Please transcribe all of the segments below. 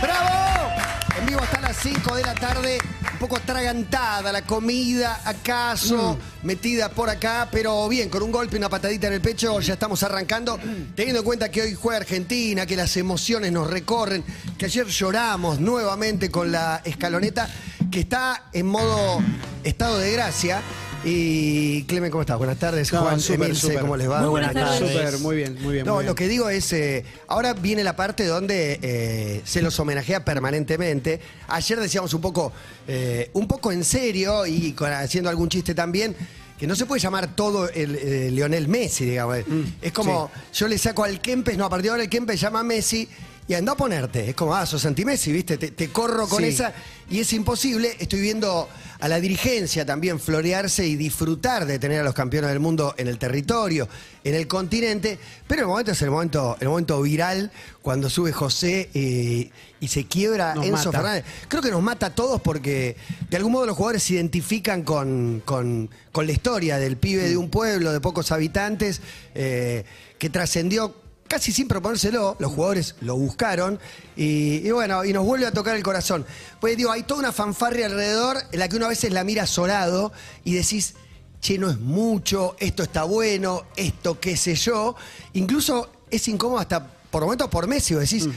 ¡Bravo! En vivo hasta las 5 de la tarde. Un poco atragantada la comida, acaso, metida por acá, pero bien, con un golpe y una patadita en el pecho, ya estamos arrancando. Teniendo en cuenta que hoy juega Argentina, que las emociones nos recorren, que ayer lloramos nuevamente con la escaloneta, que está en modo estado de gracia. Y Clemen, ¿cómo estás? Buenas tardes. No, Juan, súper, Emilce. ¿cómo les va? Muy buenas Buenas tardes. Súper, muy bien, muy bien. No, muy lo que digo es, eh, ahora viene la parte donde eh, se los homenajea permanentemente. Ayer decíamos un poco, eh, un poco en serio y con- haciendo algún chiste también, que no se puede llamar todo el eh, Lionel Messi, digamos. es como, yo le saco al Kempes, no, a partir de ahora el Kempes llama a Messi y anda a ponerte. Es como, ah, sos anti-Messi, ¿viste? Te, te corro con Sí. esa y es imposible. Estoy viendo a la dirigencia también florearse y disfrutar de tener a los campeones del mundo en el territorio, en el continente, pero el momento es el momento, el momento viral cuando sube José eh, y se quiebra Nos Enzo mata. Fernández. Creo que nos mata a todos porque de algún modo los jugadores se identifican con, con- con la historia del pibe de un pueblo de pocos habitantes eh, que trascendió casi sin proponérselo, los jugadores lo buscaron y, y bueno, y nos vuelve a tocar el corazón. Pues digo, hay toda una fanfarria alrededor en la que uno a veces la mira azorado y decís, che, no es mucho, esto está bueno, esto qué sé yo. Incluso es incómodo hasta por momentos por Messi, vos decís,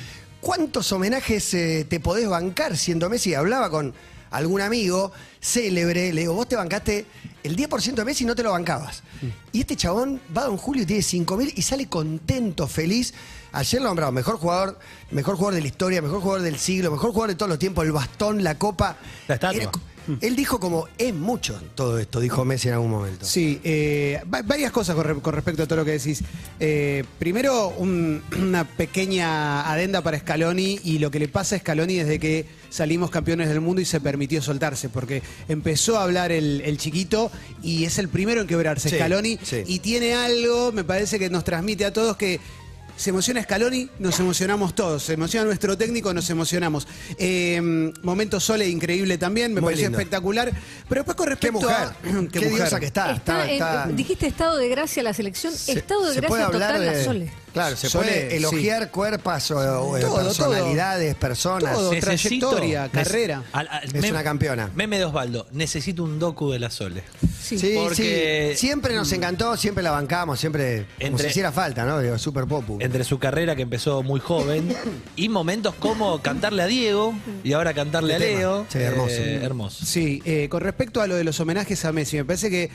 ¿cuántos homenajes eh, te podés bancar siendo Messi? Hablaba con algún amigo célebre, le digo, vos te bancaste el 10% de Messi y no te lo bancabas. Y este chabón va a Don Julio y tiene 5 mil y sale contento, feliz. Ayer lo nombrado mejor jugador, mejor jugador de la historia, mejor jugador del siglo, mejor jugador de todos los tiempos, el bastón, la copa. La estatua. Era él dijo como, es mucho todo esto, dijo Messi en algún momento. Sí, eh, va- varias cosas con, re- con respecto a todo lo que decís. Eh, primero, un- una pequeña adenda para Scaloni y lo que le pasa a Scaloni desde que salimos campeones del mundo y se permitió soltarse, porque empezó a hablar el, el chiquito y es el primero en quebrarse Sí, Scaloni sí. y tiene algo, me parece que nos transmite a todos que se emociona Scaloni, nos emocionamos todos. Se emociona nuestro técnico, nos emocionamos. Eh, momento Sole increíble también, me Muy pareció lindo. espectacular. Pero después con Qué respecto mujer, a. qué, diosa que está. Está está- en- está- dijiste estado de gracia la selección, Se- estado de se gracia total de- la Sole. Claro, se puede elogiar cuerpos o, o Todo, personalidades, personas. Todo. trayectoria, carrera. Es una campeona. Meme de Osvaldo, necesito un docu de la Sole. Sí, sí, Porque- Siempre nos encantó, siempre la bancamos, siempre como Entre- si hiciera falta, ¿no? Digo, super popu. Entre su carrera que empezó muy joven y momentos como cantarle a Diego y ahora cantarle a tema. Leo. Sí, hermoso. Eh, hermoso. Sí, eh, con respecto a lo de los homenajes a Messi, me parece que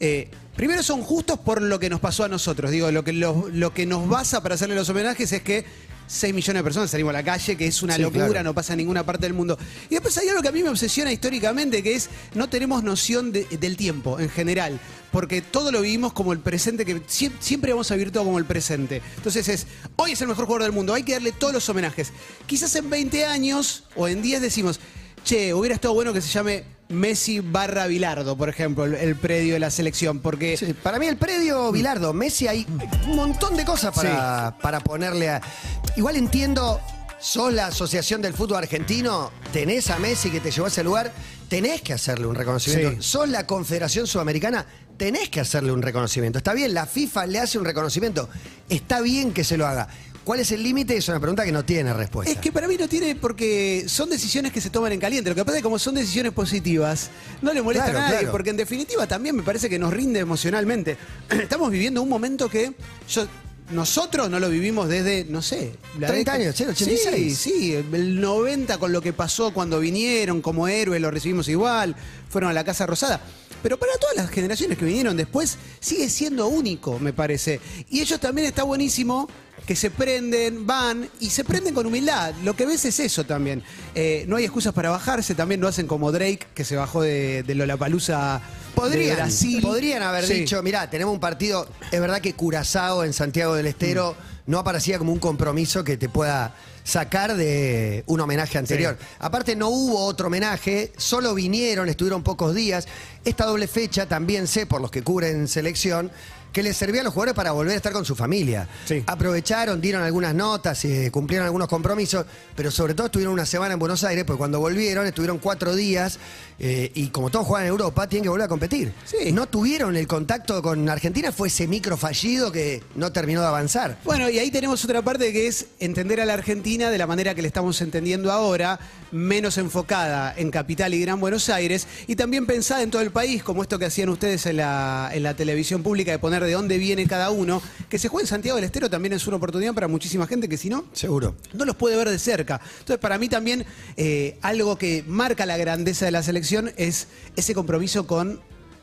eh, primero son justos por lo que nos pasó a nosotros. Digo, lo que, lo, lo que nos basa para hacerle los homenajes es que 6 millones de personas salimos a la calle, que es una Sí, locura, claro. no pasa en ninguna parte del mundo. Y después hay algo que a mí me obsesiona históricamente, que es no tenemos noción de- del tiempo en general. Porque todo lo vivimos como el presente, que sie- siempre vamos a vivir todo como el presente. Entonces es, hoy es el mejor jugador del mundo, hay que darle todos los homenajes. Quizás en 20 años o en 10 decimos, che, hubiera estado bueno que se llame Messi barra Bilardo, por ejemplo, el, el predio de la selección, porque... Sí, para mí el predio Bilardo, Messi, hay un montón de cosas para, para ponerle a... Igual entiendo, sos la Asociación del Fútbol Argentino, tenés a Messi que te llevó a ese lugar, tenés que hacerle un reconocimiento. Sí. Sos la Confederación Sudamericana, tenés que hacerle un reconocimiento. Está bien, la FIFA le hace un reconocimiento, está bien que se lo haga. ¿Cuál es el límite? Es una pregunta que no tiene respuesta. Es que para mí no tiene, porque son decisiones que se toman en caliente. Lo que pasa es que como son decisiones positivas, no le molesta Claro, a nadie, claro. porque en definitiva también me parece que nos rinde emocionalmente. Estamos viviendo un momento que yo... Nosotros no lo vivimos desde, no sé, 30 años, sí, el 86. Sí, sí, el 90 con lo que pasó cuando vinieron como héroes, lo recibimos igual, fueron a la Casa Rosada. Pero para todas las generaciones que vinieron después, sigue siendo único, me parece. Y ellos también está buenísimo que se prenden, van y se prenden con humildad. Lo que ves es eso también. Eh, no hay excusas para bajarse, también lo hacen como Drake, que se bajó de, de Lollapalooza de Podrían, Brasil. podrían haber Sí. dicho, mirá, tenemos un partido, es verdad que Curazao en Santiago del Estero Mm. no aparecía como un compromiso que te pueda sacar de un homenaje anterior. Aparte no hubo otro homenaje, solo vinieron, estuvieron pocos días. Esta doble fecha también sé por los que cubren selección que les servía a los jugadores para volver a estar con su familia. Sí. Aprovecharon, dieron algunas notas, eh, cumplieron algunos compromisos, pero sobre todo estuvieron una semana en Buenos Aires, porque cuando volvieron estuvieron cuatro días eh, y como todos juegan en Europa, tienen que volver a competir. Sí. No tuvieron el contacto con Argentina, fue ese micro fallido que no terminó de avanzar. Bueno, y ahí tenemos otra parte que es entender a la Argentina de la manera que le estamos entendiendo ahora, menos enfocada en Capital y Gran Buenos Aires, y también pensada en todo el país, como esto que hacían ustedes en la, en la televisión pública, de poner de dónde viene cada uno, que se juegue en Santiago del Estero también es una oportunidad para muchísima gente que si no, Seguro. no los puede ver de cerca. Entonces, para mí también eh, algo que marca la grandeza de la selección es ese compromiso con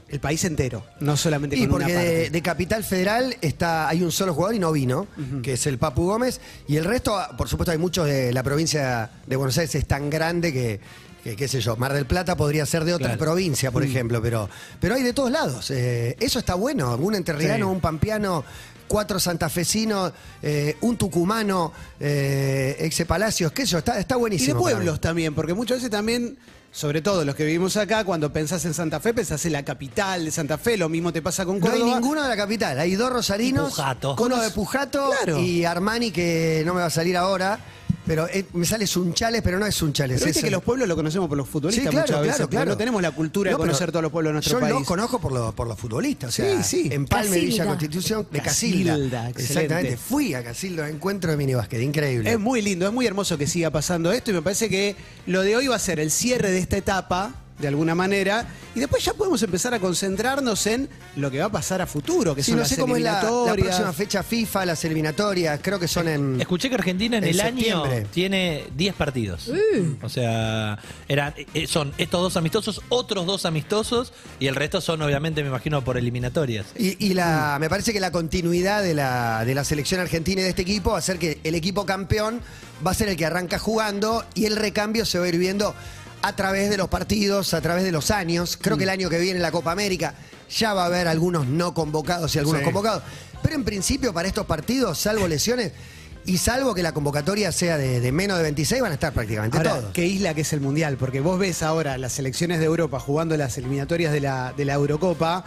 el país entero, no solamente con porque una parte. de, de Capital Federal está, hay un solo jugador y no vino, que es el Papu Gómez. Y el resto, por supuesto, hay muchos de la provincia de Buenos Aires, es tan grande que, que, qué sé yo, Mar del Plata podría ser de otra Claro. provincia, Mm. por ejemplo, pero, pero hay de todos lados. Eh, eso está bueno, un enterriano, Sí. un pampeano. Cuatro santafesinos, eh, un tucumano, eh, ex Palacios, qué sé yo, está, está Y buenísimo. de para mí. pueblos también, porque muchas veces también, sobre todo los que vivimos acá, cuando pensás en Santa Fe, pensás en la capital de Santa Fe, lo mismo te pasa con No hay Córdoba. ninguno de la capital. Hay dos rosarinos. Y Pujato. Uno de Pujato Claro. y Armani, que no me va a salir ahora. Pero eh, me sale Sunchales, pero no es Sunchales. Pero viste es que el- los pueblos lo conocemos por los futbolistas Sí, claro, muchas veces, claro, claro. no tenemos la cultura No, de conocer todos los pueblos de nuestro yo país. los conozco por los, por los futbolistas. O Sí, sea, sí. Empalme, Villa Casilda. Constitución, de Casilda, Casilda. Exactamente. Fui a Casilda, encuentro de minibásquet, increíble. Es muy lindo, es muy hermoso que siga pasando esto y me parece que lo de hoy va a ser el cierre de esta etapa, de alguna manera, y después ya podemos empezar a concentrarnos en lo que va a pasar a futuro, que Sí, son no las sé cómo es la, próxima fecha FIFA, las eliminatorias, creo que son en... Escuché que Argentina en, En el septiembre. año tiene 10 partidos. O sea, eran, eh, son estos dos amistosos, otros dos amistosos, y el resto son, obviamente, me imagino, por eliminatorias. Y, y la, me parece que la continuidad de la, de la selección argentina y de este equipo va a ser que el equipo campeón va a ser el que arranca jugando y el recambio se va a ir viendo a través de los partidos, a través de los años. Creo que el año que viene en la Copa América ya va a haber algunos no convocados y algunos Sí. convocados. Pero en principio para estos partidos, salvo lesiones y salvo que la convocatoria sea de, de menos de 26, van a estar prácticamente Ahora, todos. qué isla que es el Mundial, porque vos ves ahora las selecciones de Europa jugando las eliminatorias de la, de la Eurocopa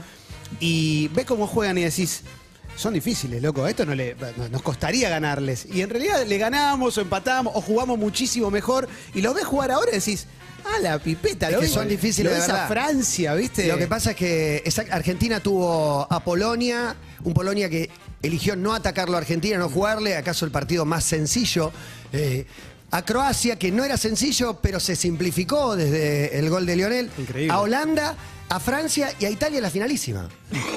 y ves cómo juegan y decís, son difíciles, loco. Esto no le, no- nos costaría ganarles. Y en realidad le ganamos o empatamos o jugamos muchísimo mejor. Y los ves jugar ahora y decís, ah, la pipeta, Es lo que son difíciles lo de ves a. Francia, ¿viste? Lo que pasa es que Argentina tuvo a Polonia, un Polonia que eligió no atacarlo a Argentina, no jugarle, acaso el partido más sencillo. eh, a Croacia, que no era sencillo, pero se simplificó desde el gol de Lionel. Increíble. A Holanda, a Francia y a Italia la finalísima.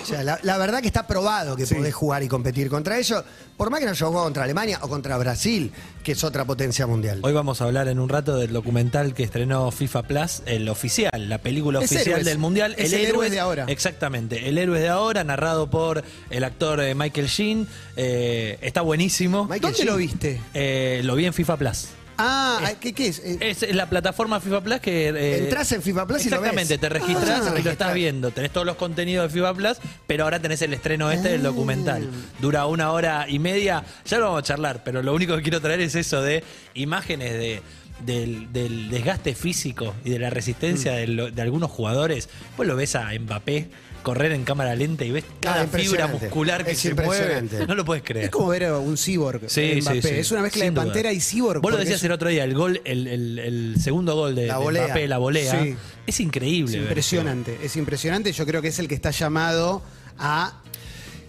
O sea, la, la verdad que está probado que Sí. podés jugar y competir contra ellos, por más que no jugó contra Alemania o contra Brasil, que es otra potencia mundial. Hoy vamos a hablar en un rato del documental que estrenó FIFA Plus, el oficial, la película Es oficial Héroes. del Mundial. Es el Héroes de ahora. Exactamente, el héroe de ahora, narrado por el actor eh, Michael Sheen. Eh, está buenísimo. Michael ¿Dónde Sheen. lo viste? Eh, lo vi en FIFA Plus. Ah, ¿qué, qué es? Eh, Es la plataforma FIFA Plus que... eh, Entrás en FIFA Plus y lo ves. Exactamente, te registras Ah, y lo estás viendo. Tenés todos los contenidos de FIFA Plus, pero ahora tenés el estreno este del documental. Dura una hora y media. Ya lo vamos a charlar, pero lo único que quiero traer es eso de imágenes de. Del, del desgaste físico y de la resistencia de, lo- de algunos jugadores. Pues lo ves a Mbappé correr en cámara lenta y ves cada fibra muscular que Es se mueve. No lo puedes creer. es como ver a un cyborg. Sí, eh, Mbappé. sí, sí. Es una mezcla Sin de duda. pantera y cyborg. Vos lo decías es- el otro día, el gol, el, el- el segundo gol de, La volea. Mbappé, la volea, es increíble. Es ver impresionante, es impresionante. Yo creo que es el que está llamado a.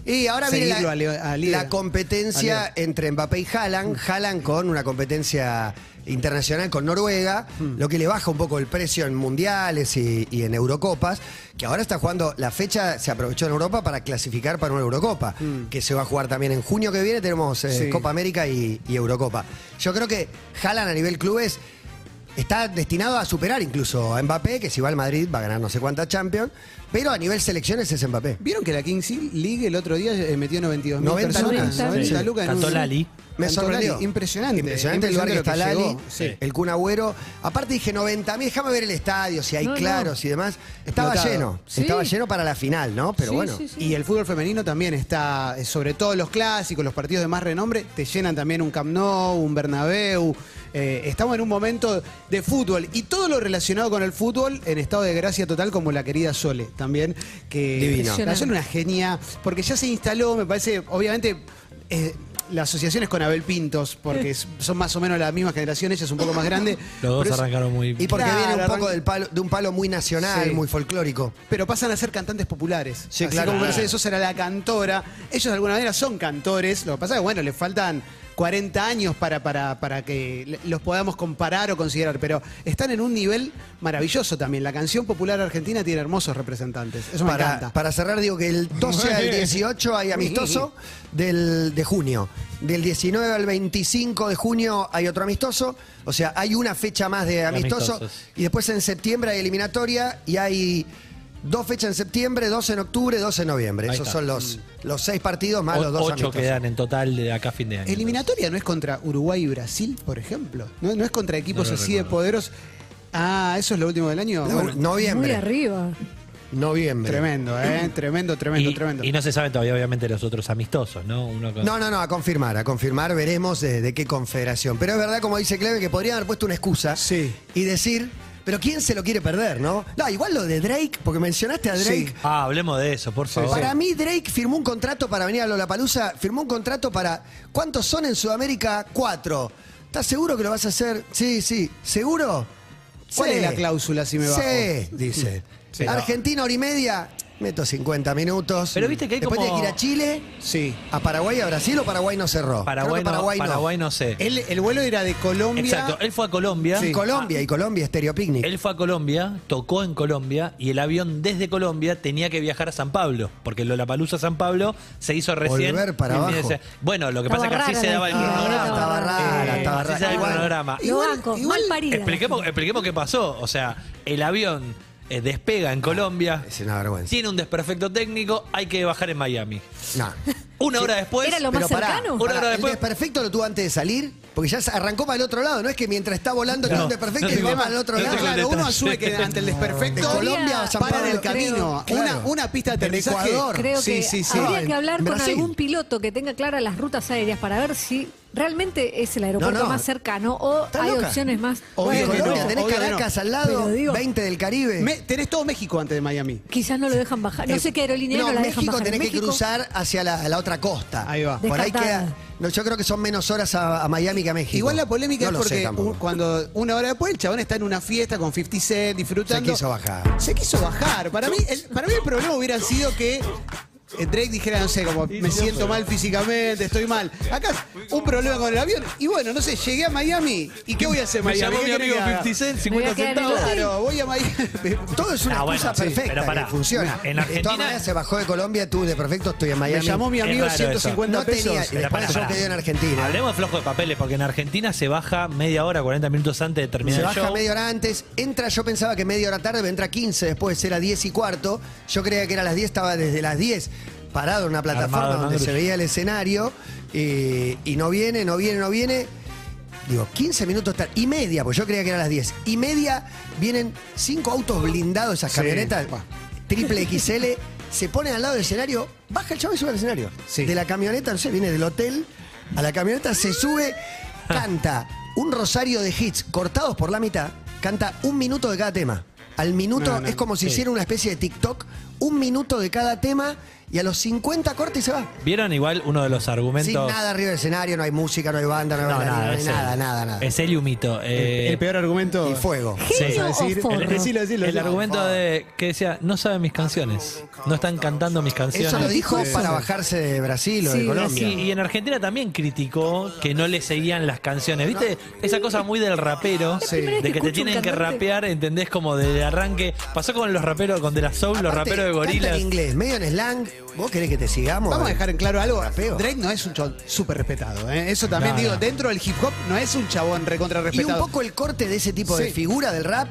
Y ahora viene la, a Leo- a Liga. la competencia A entre Mbappé y Haaland. Haaland con una competencia internacional con Noruega, lo que le baja un poco el precio en mundiales y, y en Eurocopas, que ahora está jugando, la fecha se aprovechó en Europa para clasificar para una Eurocopa, que se va a jugar también en junio que viene, tenemos eh, Sí. Copa América y, y Eurocopa. Yo creo que Haaland a nivel clubes está destinado a superar incluso a Mbappé, que si va al Madrid va a ganar no sé cuántas Champions, pero a nivel selecciones es Mbappé. ¿Vieron que la Kings League el otro día eh, metió 92 mil 90 personas? lucas. 90 Sí. lucas Cantó Lali. Me sorprendió. Lali. Impresionante. Impresionante el lugar que lo está Lali, llegó. Sí. el Kun Agüero. Aparte dije 90 mil, déjame ver el estadio, si hay No, no. claros y demás. Estaba Notado. lleno, Sí. estaba lleno para la final, ¿no? Pero Sí, bueno. sí, sí. Y el fútbol femenino también está, eh, sobre todo los clásicos, los partidos de más renombre, te llenan también un Camp Nou, un Bernabéu. Eh, estamos en un momento de fútbol y todo lo relacionado con el fútbol en estado de gracia total, como la querida Sole también. Que Divino. La Sole una genia, porque ya se instaló, me parece, obviamente. eh, la asociación es con Abel Pintos, porque es- son más o menos la misma generación, ella es un poco más grande. Los dos arrancaron muy Y porque Claro, viene un poco arranca- del palo, de un palo muy nacional, Sí. muy folclórico. pero pasan a ser cantantes populares. Sí, Así claro. como Mercedes Sosa era la cantora, ellos de alguna manera son cantores. Lo que pasa es que, bueno, le faltan 40 años para, para, para que los podamos comparar o considerar, pero están en un nivel maravilloso también. La canción popular argentina tiene hermosos representantes. Eso me Para, encanta. para cerrar, digo que el 12 al 18 hay amistoso del, de junio. Del 19 al 25 de junio hay otro amistoso. O sea, hay una fecha más de amistoso. Amistosos. Y después en septiembre hay eliminatoria y hay dos fechas en septiembre, dos en octubre, dos en noviembre. Ahí Esos está. son los, los seis partidos más O- los dos ocho amistosos. quedan en total de acá a fin de año. Eliminatoria no es contra Uruguay y Brasil, por ejemplo. No, no es contra equipos No lo así de recuerdo. poderosos. Ah, eso es lo último del año. No, Bueno, Muy noviembre. arriba. Noviembre. tremendo, ¿eh? Tremendo, tremendo, y, tremendo. y no se saben todavía, obviamente, los otros amistosos, ¿no? Uno con- No, no, no, a confirmar, a confirmar, veremos de, de qué confederación. Pero es verdad, como dice Cleve, que podrían haber puesto una excusa Sí. y decir, pero ¿quién se lo quiere perder, no? No, igual lo de Drake, porque mencionaste a Drake. Sí. Ah, hablemos de eso, por favor. Para mí, Drake firmó un contrato para venir a Lollapalooza, firmó un contrato para. ¿Cuántos son en Sudamérica? Cuatro. ¿Estás seguro que lo vas a hacer? Sí, sí. ¿Seguro? ¿Cuál Sí. es la cláusula si me bajo? Sí, dice. Sí. Argentina, hora y media, meto 50 minutos. Pero viste que hay Después como- tiene que ir a Chile, Sí. a Paraguay a Brasil o Paraguay no cerró. Paraguay, Creo que no, Paraguay no. sé. El, el vuelo era de Colombia. Exacto, él fue a Colombia. Y Colombia, y Colombia, Stereo Picnic. Él fue a Colombia, tocó en Colombia y el avión desde Colombia tenía que viajar a San Pablo, porque lo la Palusa San Pablo se hizo recién. Volver para en abajo. Bueno, lo que Estaba pasa es que así rara se la daba el historia, Ah, cronograma. estaba rara, estaba así rara. se daba el Igual- cronograma. Lo Igual- banco, igual- mal parida. Expliquemos, expliquemos qué pasó. O sea, el avión eh, despega en Colombia, Es una vergüenza. tiene un desperfecto técnico, hay que bajar en Miami. No. Una hora después. Era lo más Pero pará, cercano. Una hora pará, el después- desperfecto lo tuvo antes de salir, porque ya se arrancó para el otro lado. No es que mientras está volando No, tiene un desperfecto no y tengo- va para el otro no lado. tengo Claro, uno asume que ante el desperfecto De Colombia a San para en el camino. creo. Una, Claro. una pista de Del aterrizaje. Ecuador. Creo sí, que sí, sí. habría que hablar con Brasil. algún piloto que tenga claras las rutas aéreas para ver si ¿realmente es el aeropuerto No, no. más cercano o ¿Estás hay loca? opciones más? Obvio Bueno, que Colombia, no, tenés obvio que Caracas no. al lado, Pero digo- 20 del Caribe. Me- tenés todo México antes de Miami. Quizás no lo dejan bajar. No sé qué aerolínea no, la dejan México bajar. tenés ¿En que México? cruzar hacia la, la otra costa. Ahí va. Por ahí Descartada. queda. No, yo creo que son menos horas a, a Miami que a México. Igual la polémica No es lo sé porque tampoco. un- cuando una hora después el chabón está en una fiesta con 50 Cent disfrutando. Se quiso bajar. Se quiso bajar. Para mí, el, para mí el problema hubiera sido que eh, Drake dijera, no sé, como me siento mal físicamente, estoy mal. Acá un problema con el avión. Y bueno, no sé, llegué a Miami. ¿Y qué voy a hacer en Me Miami? llamó ¿Qué mi amigo que haga? 50 Cent, Me voy a 50 quedar en el centavos. Claro, voy a Miami. Todo es una Ah, bueno, excusa sí, perfecta pero pará. que funciona. En de Argentina- todas maneras se bajó de Colombia, tú de perfecto estoy en Me Miami. llamó mi Es amigo raro eso. 150 no tenía, y después pará, pará. dio en Argentina. Hablemos de flojo de papeles, porque en Argentina se baja media hora, 40 minutos antes de terminar Se el baja show. media hora antes, entra, yo pensaba que media hora tarde, pero entra 15, después era 10 y cuarto. Yo creía que era las 10, estaba desde las 10 parado en una plataforma Armado, donde se veía el escenario y, y no viene, no viene, no viene. Digo, 15 minutos tarde, y media, pues yo creía que era las 10. Y media vienen cinco autos blindados, esas camionetas, triple XL, se ponen al lado del escenario, baja el chavo y sube al escenario. Sí. De la camioneta, no sé, viene del hotel a la camioneta, se sube, canta un rosario de hits cortados por la mitad, canta un minuto de cada tema. Al minuto No, no, es como si sí. hiciera una especie de TikTok, un minuto de cada tema y a los 50 corta y se va. ¿Vieron igual uno de los argumentos? Sin nada arriba del escenario, no hay música, no hay banda, no hay, No, bailarina, nada, no hay es nada, el- nada, nada. Es el y un mito. Eh, el peor argumento. Y fuego. El- decilo, decilo, el argumento de que decía, no saben mis canciones, no están cantando mis canciones. Eso lo dijo Sí. para bajarse de Brasil o de Colombia. Sí, y en Argentina también criticó que no le seguían las canciones. ¿Viste? Esa cosa muy del rapero, de que que te tienen que rapear, ¿entendés? Como desde arranque. Pasó con los raperos, con De La Soul, los raperos de gorilas. en inglés, medio en slang. ¿Vos querés que te sigamos? Vamos a dejar en claro algo. Rapeo. Drake no es un chabón súper respetado. ¿eh? Eso también No, digo, no. dentro del hip hop no es un chabón recontra Y un respetado. poco el corte de ese tipo de figura del rap.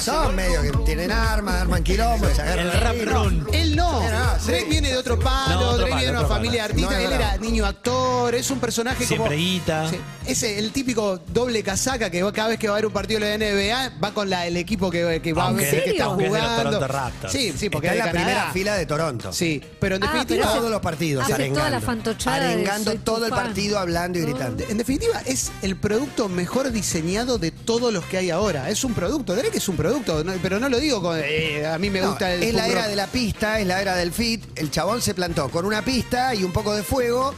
Son medio que tienen armas, arman quilombo, se agarran El rap run. Él no. Sí. Drake viene de otro palo, No, otro Drake palo, viene de una familia de palo. artistas. No, es Él era niño actor, es un personaje Siempre como. guita. Sí, es el típico doble casaca que cada vez que va a haber un partido de la NBA va con la- el equipo que, que va a ver que está aunque es de los jugando. Toronto Raptors. Sí, sí, porque Está en es la de Canadá. primera fila de Toronto. Sí, pero en Ah, definitiva. Todos los partidos, hace arengando. toda la fantochada Arengando todo el fan. partido hablando y gritando. En definitiva, es el producto mejor diseñado de todos los que hay ahora. Es un producto, Drake es un producto, no- pero no lo digo con. eh, a mí me No, gusta el. es la era rock. de la pista, es la era del fit. El chabón se plantó con una pista y un poco de fuego,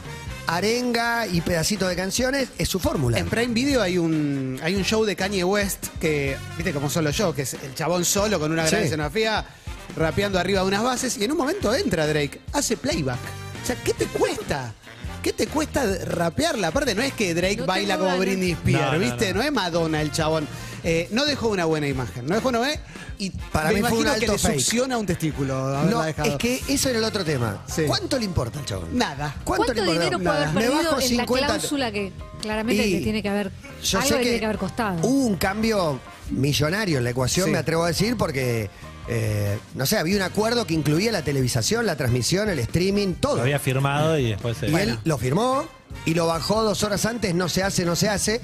arenga y pedacitos de canciones. Es su fórmula. En Prime Video hay un, hay un show de Kanye West que, viste como son los shows, que es el chabón solo con una gran Sí. escenografía, rapeando arriba de unas bases, y en un momento entra Drake, hace playback. O sea, ¿qué te cuesta? ¿Qué te cuesta rapearla? Aparte, no es que Drake No baila como ganas. Britney Spears, No, ¿viste? No, no. es Madonna el chabón. Eh, no dejó una buena imagen, no dejó una buena y Para me mí fue un imagino que alto le fake. succiona un testículo No, dejado. es que eso era el otro tema. Sí. ¿Cuánto le importa al chabón? Nada. ¿Cuánto, le importa? dinero puede haber Nada. Me perdido bajo en 50 la cláusula que claramente Y tiene que haber Yo algo sé que, tiene que haber costado? hubo un cambio millonario en la ecuación, Sí. me atrevo a decir, porque, eh, no sé, había un acuerdo que incluía la televisación, la transmisión, el streaming, todo. Lo había firmado y después se. Y él lo firmó y lo bajó dos horas antes, no se hace, no se hace.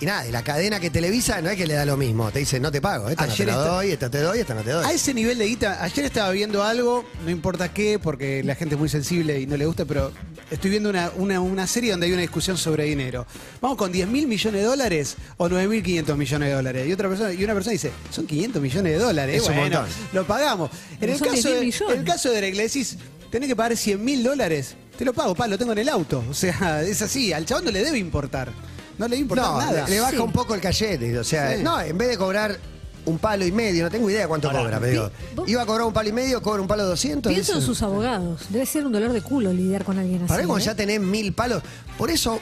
Y nada, y la cadena que televisa no es que le da lo mismo, te dice, no te pago, esta Ayer no te la doy, esta te doy, esta no te doy. A ese nivel de guita, ayer estaba viendo algo, no importa qué, porque la gente es muy sensible y no le gusta, pero estoy viendo una, una, una serie donde hay una discusión sobre dinero. Vamos con 10 mil millones de dólares o 9 mil 500 millones de dólares. Y otra persona, y una persona dice, son 500 millones de dólares. Es un bueno, montón. lo pagamos. En Pero el, son caso 10.000 de, millones. en el caso de Drake, le decís, tenés que pagar 100 mil dólares. Te lo pago, pa, lo tengo en el auto. O sea, es así. Al chabón no le debe importar. No le debe importar no, nada. le, baja Sí. un poco el cachete. O sea, Sí. no, en vez de cobrar un palo y medio, no tengo idea cuánto Ahora, cobra, pero iba a cobrar un palo y medio, cobra un palo de 200. Pienso en sus abogados. Debe ser un dolor de culo lidiar con alguien así. Para cuando ¿eh? ya tenés mil palos. Por eso,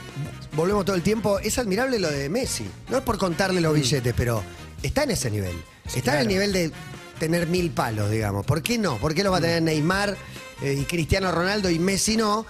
volvemos todo el tiempo, es admirable lo de Messi. No es por contarle Mm. los billetes, pero está en ese nivel. está en el nivel de tener mil palos, digamos. ¿Por qué no? ¿Por qué lo Mm. va a tener Neymar eh, y Cristiano Ronaldo y Messi no?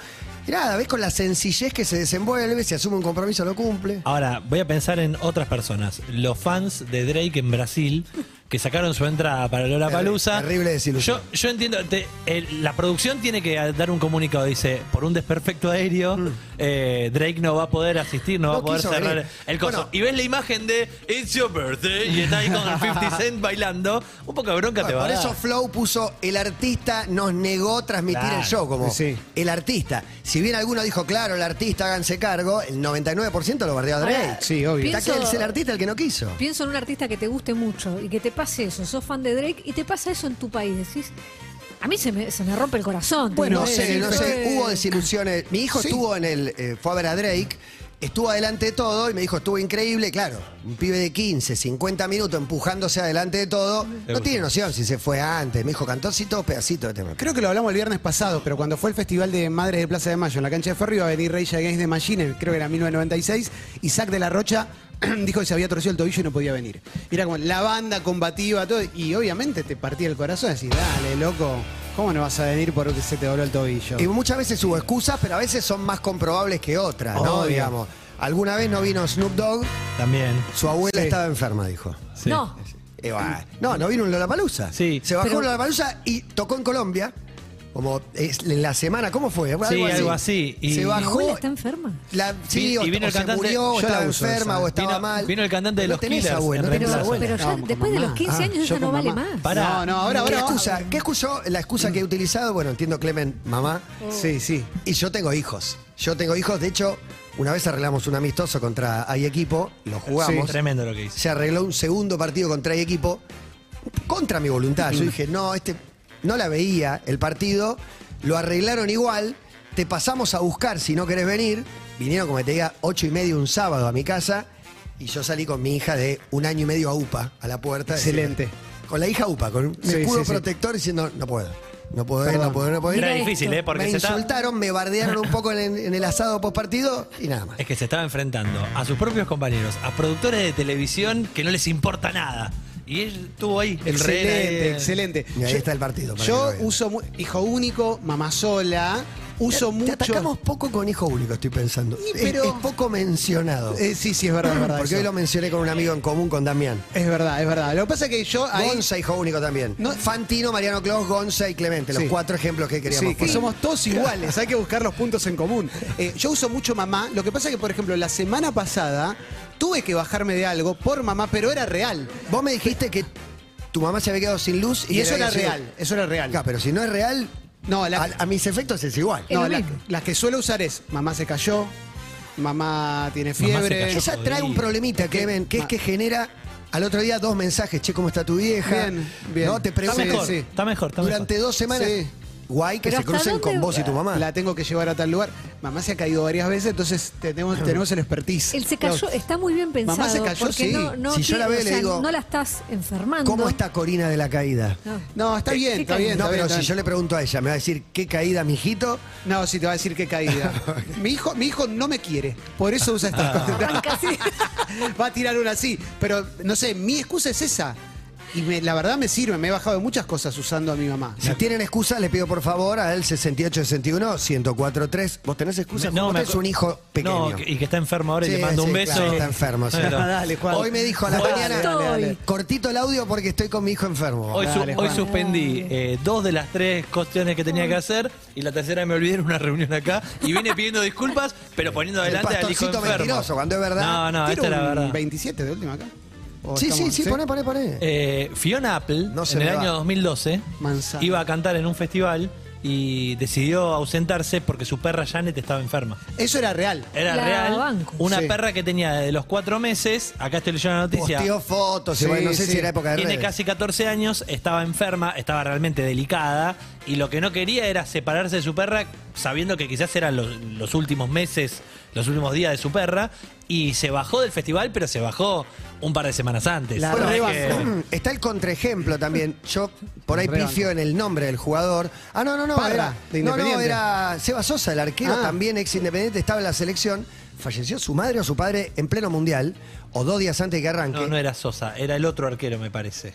Y nada, ves con la sencillez que se desenvuelve, si asume un compromiso lo cumple. Ahora, voy a pensar en otras personas. Los fans de Drake en Brasil, que sacaron su entrada para Lola Palusa. Terrible desilusión. Yo, yo entiendo, te- el- la producción tiene que dar un comunicado, dice, por un desperfecto aéreo, eh, Drake no va a poder asistir, no, va No a poder quiso cerrar venir. el coso. Bueno. y ves la imagen de It's Your Birthday y está ahí con el 50 Cent bailando. Un poco de bronca te Bueno, va por a dar. eso Flow puso el artista nos negó transmitir Claro, el show como sí. el artista. Si bien alguno dijo, claro, el artista háganse cargo, el 99% lo bardeó a Drake. Ahora, Sí, obvio. Está Pienso- que es el artista el que no quiso. Pienso en un artista que te guste mucho y que te pase eso. Sos fan de Drake y te pasa eso en tu país. Decís, a mí se me, se me rompe el corazón. Bueno, no sé, no sé, hubo desilusiones. Mi hijo Sí. estuvo en el, eh, fue a ver a Drake, estuvo adelante de todo y me dijo, estuvo increíble, claro, un pibe de 15, 50 minutos empujándose adelante de todo, no tiene noción si se fue antes. Me dijo, cantó así todo pedacito de tema. Creo que lo hablamos el viernes pasado, pero cuando fue el Festival de Madres de Plaza de Mayo en la cancha de Ferro iba a venir Rage Against the Machine, creo que era 1996, Isaac de la Rocha dijo que se había torcido el tobillo y no podía venir. Era como la banda combativa, todo, y obviamente te partía el corazón, decís, dale, loco, ¿cómo no vas a venir porque se te dobló el tobillo? Y muchas veces hubo excusas, pero a veces son más comprobables que otras, ¿no? Obvio. Digamos. Alguna vez no vino Snoop Dogg, También. su abuela Sí. estaba enferma, dijo. Sí. No, No, no vino en Lollapalooza. Sí. Se bajó Pero- en Lollapalooza y tocó en Colombia. Como es- en la semana, ¿cómo fue? Sí, algo así. Y- Se mi bajó. está enferma. La, sí, Vi- o, y vino o el se cantante- murió, o estaba uso enferma, esa. o estaba Vino- mal. vino el cantante de los tenés Killers no tenés Pero, reemplazo. abuela. pero ya No, después de los 15 Ah, años ya no vale más. Pará. No, no, ahora, ¿Qué ahora. excusa, ¿Qué excusó? La excusa que he utilizado, bueno, entiendo Clemen, mamá, Sí, sí. y yo tengo hijos. Yo tengo hijos, de hecho, una vez arreglamos un amistoso contra Hay Equipo, lo jugamos. Tremendo lo que hizo. se arregló un segundo partido contra el equipo contra mi voluntad. Yo dije, no, este no la veía el partido, lo arreglaron igual, te pasamos a buscar si no querés venir. Vinieron, como te diga, ocho y medio un sábado a mi casa y yo salí con mi hija de un año y medio a UPA, a la puerta. Excelente. Con la hija UPA, con un Sí, escudo sí, sí. protector diciendo, no puedo. No puedo ir, no puedo no puedo ir. Era difícil. ¿eh? Porque me se está- insultaron, me bardearon un poco en, en el asado post partido y nada más. Es que se estaba enfrentando a sus propios compañeros, a productores de televisión que no les importa nada. Y él estuvo ahí, el rey. Excelente, excelente. Y ahí Yo- está el partido, para que Yo vean. uso mu- hijo único, mamá sola, uso Te mucho. atacamos poco con hijo único, estoy pensando. Y Es- pero- es, poco mencionado. Eh, sí, sí, es verdad, es verdad. Porque eso. hoy lo mencioné con un amigo en común, con Damián. Es verdad, es verdad. Lo que pasa es que yo ahí. Gonza, hijo único también. No- Fantino, Mariano Claus, Gonza y Clemente, los Sí. cuatro ejemplos que queríamos Sí, que poner. somos todos iguales, hay que buscar los puntos en común. Eh, yo uso mucho mamá, lo que pasa es que, por ejemplo, la semana pasada tuve que bajarme de algo por mamá, pero era real. Vos me dijiste que tu mamá se había quedado sin luz y, eso era real, eso era real. Acá, pero si no es real, No, la- a, a mis efectos es igual. Es No, lo la- mismo. las que suelo usar es mamá se cayó, mamá tiene Mamá se fiebre. cayó. Esa trae un problemita, Clemen, que es que genera al otro día dos mensajes. Che, ¿cómo está tu vieja? Bien, bien. No, te Está pregunto. mejor, sí. está mejor, está Durante mejor. dos semanas. Sí. Guay que Pero se ¿hasta crucen con vos y tu mamá. La tengo que llevar a tal lugar. Mamá se ha caído varias veces, entonces tenemos, tenemos el expertise. Él se cayó, está muy bien pensado. Mamá se cayó, porque sí. no, no Si yo la tiene- veo, o le sea, digo, no la estás enfermando. ¿Cómo está Corina de la caída? No. No, está bien, ¿Qué está caída? bien. No, está bien, pero está si bien. yo le pregunto a ella, me va a decir, ¿qué caída, mijito? No, sí te va a decir qué caída. mi, hijo, mi hijo no me quiere, por eso usa estas cosas. Arranca así. Va a tirar una así. Pero, no sé, mi excusa es esa. Y me- la verdad me sirve, me he bajado de muchas cosas usando a mi mamá. Si tienen excusa, les pido por favor al 6861-1043. ¿Vos tenés excusa? No, ¿Vos me tenés acu- un hijo pequeño? No, y que está enfermo ahora y Sí, le mando un beso. claro, está enfermo. sí. Bueno. Dale, Juan. Hoy me dijo a la Juan, mañana, dale, dale. cortito el audio porque estoy con mi hijo enfermo. Hoy, su- Dale, hoy suspendí eh, dos de las tres cuestiones que tenía que hacer y la tercera me olvidé en una reunión acá y vine pidiendo disculpas, pero poniendo El adelante al hijo pastorcito enfermo. mentiroso, cuando es verdad. No, no, ¿Tiro esta es la verdad. 27 de última acá? ¿O sí, sí, sí, poné, poné, poné. Eh, Fiona Apple, No se en me el va. año 2012, Manzana. iba a cantar en un festival y decidió ausentarse porque su perra Janet estaba enferma. Eso era real. Era La real. banco. Una Sí. perra que tenía desde los cuatro meses, acá estoy leyendo la noticia. Posteó fotos, Sí, bueno, no sé sí. si era época de Tiene redes. casi 14 años, estaba enferma, estaba realmente delicada y lo que no quería era separarse de su perra sabiendo que quizás eran los, los últimos meses, los últimos días de su perra y se bajó del festival, pero se bajó un par de semanas antes. La No es rebanco. que- Está el contraejemplo también. Yo por ahí Rebanco. pifio en el nombre del jugador. Ah, no, no, no. Parra, era, de no, no, Independiente. era Seba Sosa, el arquero, Ah. también ex independiente, estaba en la selección. Falleció su madre o su padre en pleno mundial, o dos días antes de que arranque. No, no era Sosa, era el otro arquero, me parece.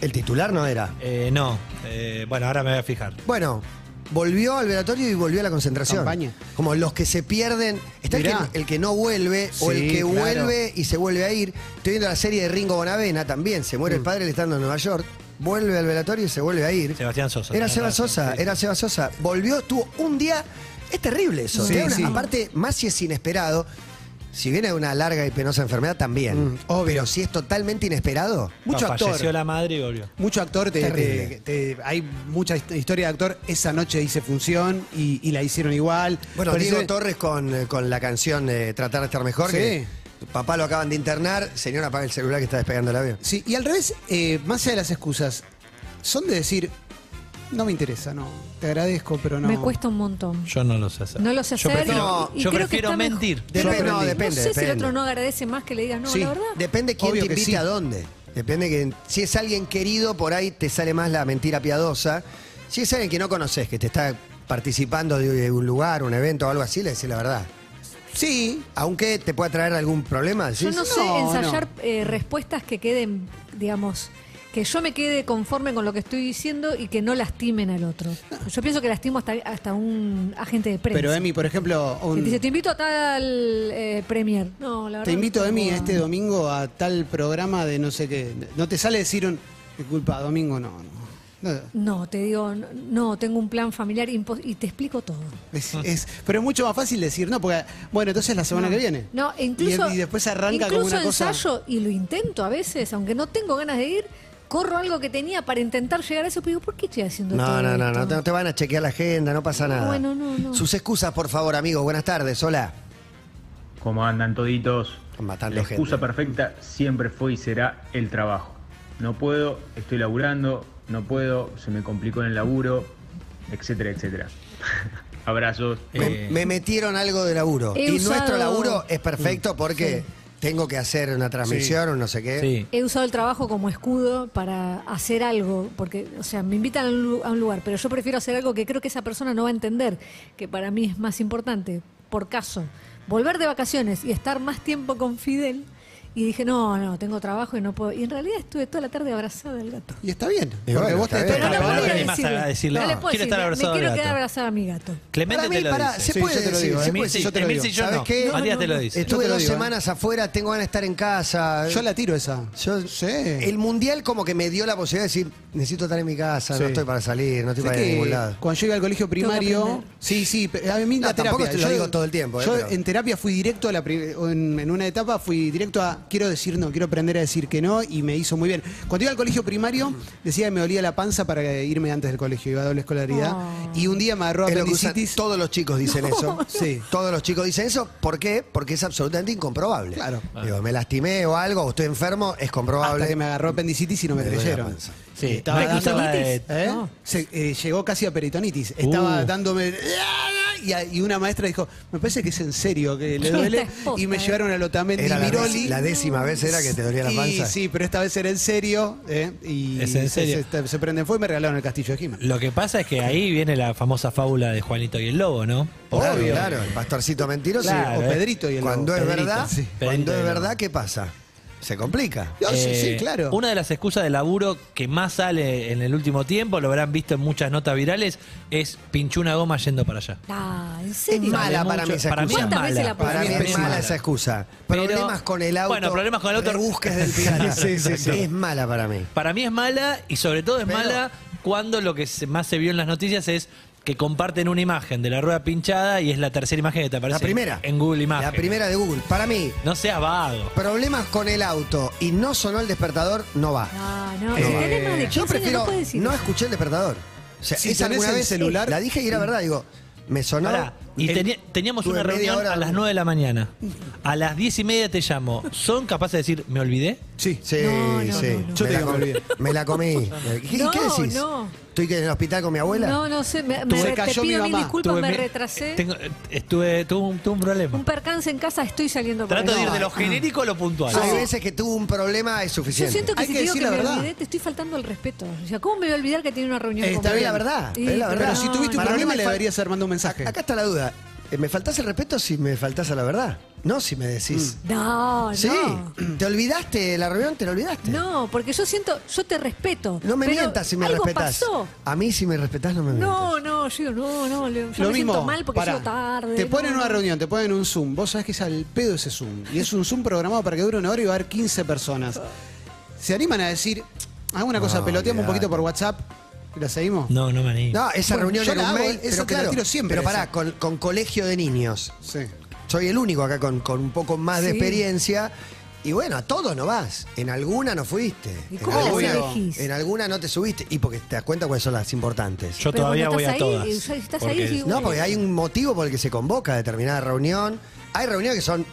El titular no era. Eh, no, eh, bueno, ahora me voy a fijar. Bueno, volvió al velatorio y volvió a la concentración. Campaña. Como los que se pierden. Está el que, Mirá. el que no vuelve o el que claro. vuelve y se vuelve a ir. Estoy viendo la serie de Ringo Bonavena también. Se Mm. muere el padre, él estando en Nueva York. Vuelve al velatorio y se vuelve a ir. Sebastián Sosa. Era Seba razón, Sosa, sí. era Seba Sosa. Volvió, estuvo un día Es terrible eso. Sí, una- sí. Aparte, más si es inesperado, si viene de una larga y penosa enfermedad, también. Mm, obvio. Pero si es totalmente inesperado, Mucho actor. Falleció la madre y volvió. Mucho actor, te- Terrible. te- te- hay mucha hist- historia de actor. Esa noche hice función y, y la hicieron igual. Bueno, Pero Diego ese- Torres con, eh, con la canción de Tratar de estar mejor, Sí. que papá lo acaban de internar, señora apaga el celular que está despegando el avión. Sí, y al revés, eh, más allá de las excusas, son de decir, no me interesa, no, te agradezco, pero no. Me cuesta un montón. Yo no lo sé hacer. No lo sé Yo hacer. prefiero, No, y yo creo que prefiero está mejor. mentir. Depende, Yo no, aprendí. depende, no sé si el depende. otro no agradece más que le digas, no, Sí, la verdad. Depende quién Obvio te que invite sí. a dónde. Depende que si es alguien querido, por ahí te sale más la mentira piadosa. Si es alguien que no conoces, que te está participando de un lugar, un evento o algo así, le decís la verdad. Sí, Aunque te pueda traer algún problema. Yo decís, no sé No, ensayar eh, respuestas que queden, digamos, que yo me quede conforme con lo que estoy diciendo y que no lastimen al otro. Yo pienso que lastimo hasta, hasta un agente de prensa. pero Emi, por ejemplo, Que un- te dice, te invito a tal eh, premier. No, la verdad. te invito, Emi, tengo- este domingo a tal programa de no sé qué. No te sale decir un, disculpa, domingo no, no. No, te digo, no, tengo un plan familiar y te explico todo. es- es- pero es mucho más fácil decir no, porque, bueno, entonces la semana no. que viene. No, incluso. Y, y después arranca como una cosa. ensayo y lo intento a veces, aunque no tengo ganas de ir, corro algo que tenía para intentar llegar a eso, pero digo, ¿por qué estoy haciendo No, todo no, no, esto? no no te van a chequear la agenda, no pasa nada. Bueno, no, no. Sus excusas, por favor, amigos. Buenas tardes, hola. ¿Cómo andan toditos? Matando La excusa gente. perfecta siempre fue y será el trabajo. No puedo, estoy laburando, no puedo, se me complicó en el laburo, etcétera, etcétera. Abrazos. Me, Eh, me metieron algo de laburo. He y usado- nuestro laburo es perfecto porque tengo que hacer una transmisión o no sé qué. Sí. He usado el trabajo como escudo para hacer algo, porque, o sea, me invitan a un lu- a un lugar, pero yo prefiero hacer algo que creo que esa persona no va a entender, que para mí es más importante. Por caso, volver de vacaciones y estar más tiempo con Fidel, y dije, no, no, tengo trabajo y no puedo. Y en realidad estuve toda la tarde abrazada al gato. Y está bien. Y Porque bueno, vos está te bien. Pero no, voy a decirle, no le puedo quiero decir, estar abrazado me quiero quedar abrazada a mi gato. Clemente Para mí, te lo dice. se Sí, puede yo te lo decir, digo, se Emil, puede sí, yo te lo digo. sí, yo ¿Sabes no. qué? Matías te lo dice. Estuve lo dos digo, ¿eh? semanas afuera, tengo ganas de estar en casa. Yo la tiro esa. Yo-. El mundial como que me dio la posibilidad de decir, necesito estar en mi casa, Sí. no estoy para salir, no estoy para ir a ningún lado. Cuando yo iba al colegio primario, sí, sí, a mí la tampoco terapia. te lo digo todo el tiempo, eh, yo en terapia fui directo a la en una etapa fui directo a quiero decir no, quiero aprender a decir que no y me hizo muy bien. Cuando iba al colegio primario decía que me olía la panza para irme antes del colegio, iba a doble escolaridad Oh. y un día me agarró Es lo que apendicitis. todos los chicos dicen eso. Sí. Todos los chicos dicen eso. ¿Por qué? Porque es absolutamente incomprobable. Claro. Digo, me lastimé o algo, o estoy enfermo, es comprobable. Hasta que me agarró apendicitis y no me Me duele la creyeron. Sí, Estaba no dando- ¿Eh? No. Se- eh, llegó casi a peritonitis. Estaba Uh. dándome. Y, a- y una maestra dijo: Me parece que es en serio que le duele. Es y me eh. llevaron al Otamendi Era la, Miroli. deci- la décima vez era que te dolía la panza. sí, pero esta vez era en serio. ¿eh? Y Es en se- serio. Se, se prenden fuego y me regalaron el castillo de Jima. Lo que pasa es que ahí viene la famosa fábula de Juanito y el Lobo, ¿no? Claro, Obvio. claro, el pastorcito mentiroso. Claro, o eh. Pedrito y el Cuando lobo. es Pedrito, verdad, sí. cuando Pedrito es y el verdad, ¿qué pasa? Se complica. Ah, sí, Eh, sí, claro. Una de las excusas de laburo que más sale en el último tiempo, lo habrán visto en muchas notas virales, es pinchó una goma yendo para allá. Ah, ¿en Es serio? mala Sale para mucho- mí esa para mí es excusa. ¿Cuántas veces mala. la Para mí es es mala mala. esa excusa. Pero- problemas con el auto. Bueno, problemas con el auto. Rebusques del piano. Claro, Sí, sí, sí. exacto. Es mala para mí. Para mí es mala y sobre todo es Pero- mala cuando lo que se- más se vio en las noticias es que comparten una imagen de la rueda pinchada y es la tercera imagen que te aparece La primera. en Google Imagen. La primera de Google. Para mí, No seas vago. problemas con el auto y no sonó el despertador, no va. Ah, no, Eh, si tenés más de 15 Yo prefiero no no, escuché el despertador. O sea, Si esa tenés alguna el vez celular- la dije y era verdad, digo, me sonó. Y teni- teníamos tuve una media reunión hora- a las 9 de la mañana. A las 10 y media te llamo. ¿Son capaces de decir, me olvidé? Sí. Sí, No, no, sí. no, no. Yo me, te la digo, me olvidé. me la comí. ¿Qué, No, qué decís? no. ¿Estoy que en el hospital con mi abuela? No, no sé, me, me Tuve- te cayó mi pido mil mamá. disculpas, Tuve me mi- retrasé. tengo- estuve, tuve un, tuve un problema. Un percance en casa, estoy saliendo por Trato de ir de lo genérico a lo puntual. Hay veces que tuvo un problema, es Yo suficiente. siento que Hay si que te digo decir que la me verdad. olvidé, te estoy faltando el respeto. O sea, ¿cómo me voy a olvidar que tiene una reunión Está con bien, verdad, Sí, es la verdad. Pero si tuviste un Para mí problema, me le fal- deberías haber mandado un mensaje. Acá está la duda. Eh, ¿Me faltás el respeto si me faltás a la verdad? No si me decís. No, no. Sí, ¿te olvidaste de la reunión? ¿Te la olvidaste? No, porque yo siento, yo te respeto. No me pero mientas si me algo pasó. A mí si me respetás no me mientas. No, no, yo digo, no, no, yo Lo me mismo, siento mal porque pará. llego tarde. Te ponen no, una reunión, te ponen un Zoom. Vos sabés que es al pedo ese Zoom. Y es un Zoom programado para que dure una hora y va a haber 15 personas. Se animan a decir, hago una cosa, No, peloteamos un poquito por WhatsApp. ¿La seguimos? No, no me animo. No, esa Bueno, reunión yo era la un hago, mail, esa pero te la claro, tiro siempre, Pero pará, esa. con, con colegio de niños. Sí. Soy el único acá con, con un poco más de Sí. experiencia. Y bueno, a todos no vas. En alguna no fuiste. ¿Y en, cómo las elegís? en alguna no te subiste. Y porque te das cuenta cuáles son las importantes. Yo Pero todavía cuando voy a estás todas. ahí, y estás ahí, porque- sí, No, porque hay un motivo por el que se convoca a determinada reunión. Hay reuniones que son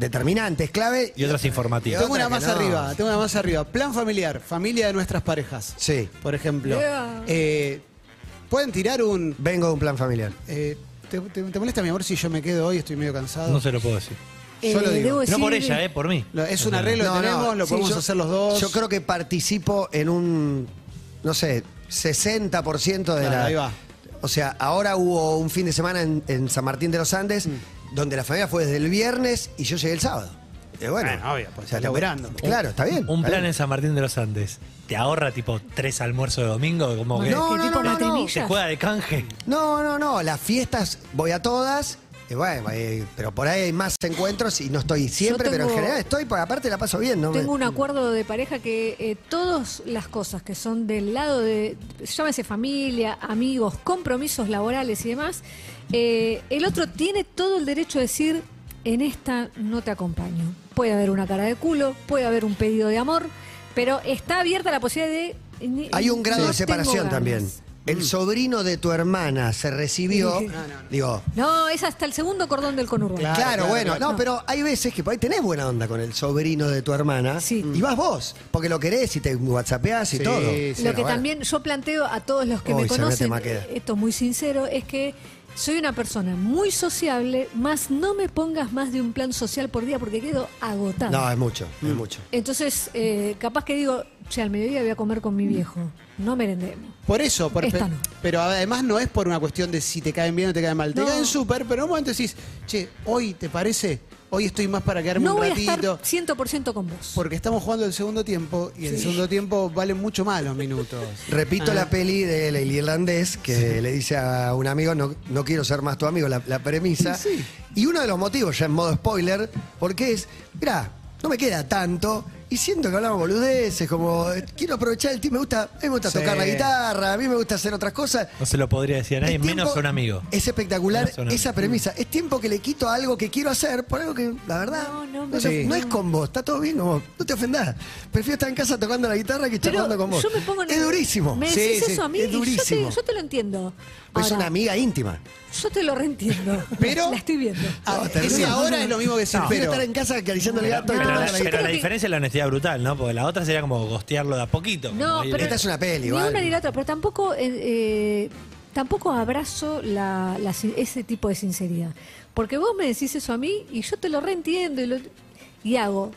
determinantes, clave. Y otras informativas. Tengo una más no. arriba, tengo una más arriba. Plan familiar, familia de nuestras parejas. Sí. Por ejemplo. Yeah. Eh, Pueden tirar un. Vengo de un plan familiar. eh, ¿te, te- te molesta, mi amor, si yo me quedo hoy? Estoy medio cansado. No se lo puedo decir. Yo lo digo. No por ella, ¿eh? Por mí. Lo- Es un arreglo que tenemos, lo sí, podemos yo- hacer los dos. Yo creo que participo en un, no sé, 60% de Claro, la... ahí va. O sea, ahora hubo un fin de semana en, en San Martín de los Andes Mm. Donde la familia fue desde el viernes y yo llegué el sábado. Eh, bueno, Bueno, obvio, pues, o sea, estás laburando. Claro, está bien. Un está plan bien. en San Martín de los Andes. ¿Te ahorra tipo tres almuerzos de domingo? Como que No, ¿Qué no, tipo no, se juega de canje. No, no, no, las fiestas voy a todas. y bueno, eh, pero por ahí hay más encuentros y no estoy siempre, pero en tengo- general estoy, porque aparte la paso bien, ¿no? Tengo un acuerdo de pareja que eh, todas las cosas que son del lado de, llámese familia, amigos, compromisos laborales y demás, eh, el otro tiene todo el derecho a decir, en esta no te acompaño. Puede haber una cara de culo, puede haber un pedido de amor, pero está abierta la posibilidad de... ni- Hay un grado no de separación también. Mm. El sobrino de tu hermana se recibió. Sí. Digo, No, es hasta el segundo cordón del conurbano. claro, claro, bueno, claro. no, pero hay veces que por ahí tenés buena onda con el sobrino de tu hermana. Sí. Y vas vos, porque lo querés y te whatsappeás y Sí, todo. sí. Lo que bueno. también yo planteo a todos los que Uy, me conocen, esto muy sincero, es que soy una persona muy sociable, más no me pongas más de un plan social por día porque quedo agotada. No, es mucho, Mm. es mucho. Entonces, eh, capaz que digo, che, al mediodía voy a comer con mi viejo, no merendemos. Por eso, por- Esta no. pero además no es por una cuestión de si te caen bien o te caen mal. Te No. caen súper, pero en un momento decís, che, hoy te parece, hoy estoy más para quedarme No un voy a ratito. estar 100% con vos. Porque estamos jugando el segundo tiempo y el segundo tiempo valen mucho más los minutos. Repito Ah. la peli del el irlandés que le dice a un amigo, no, no quiero ser más tu amigo, la, la premisa. Sí. Y uno de los motivos, ya en modo spoiler, porque es, mirá, no me queda tanto. Y siento que hablamos boludeces, como eh, quiero aprovechar el tiempo, me gusta, a mí me gusta Sí. tocar la guitarra, a mí me gusta hacer otras cosas. No se lo podría decir a nadie, Es tiempo- menos a un amigo. Es espectacular Menos a un amigo. esa premisa. Es tiempo que le quito a algo que quiero hacer por algo que, la verdad, No, no, no, me- te- Sí. no es con vos. Está todo bien con vos. No te ofendás. Prefiero estar en casa tocando la guitarra que Pero charlando con vos. yo me pongo en es el- durísimo. Me Sí, decís sí, eso a mí es y yo durísimo. te, yo te lo entiendo. Pues es Ahora, una amiga íntima. Yo te lo reentiendo. Pero- La estoy viendo. Ah, ese ahora es lo mismo que decir, pero. estar en casa acariciando el gato y Pero, la, la pero guitarra. la que- diferencia es la honestidad brutal, ¿no? Porque la otra sería como gostearlo de a poquito. No, pero Esta es una peli, Ni una ni la otra, pero tampoco, eh, eh, tampoco abrazo la, ese tipo de sinceridad. Porque vos me decís eso a mí y yo te lo reentiendo y, lo- y hago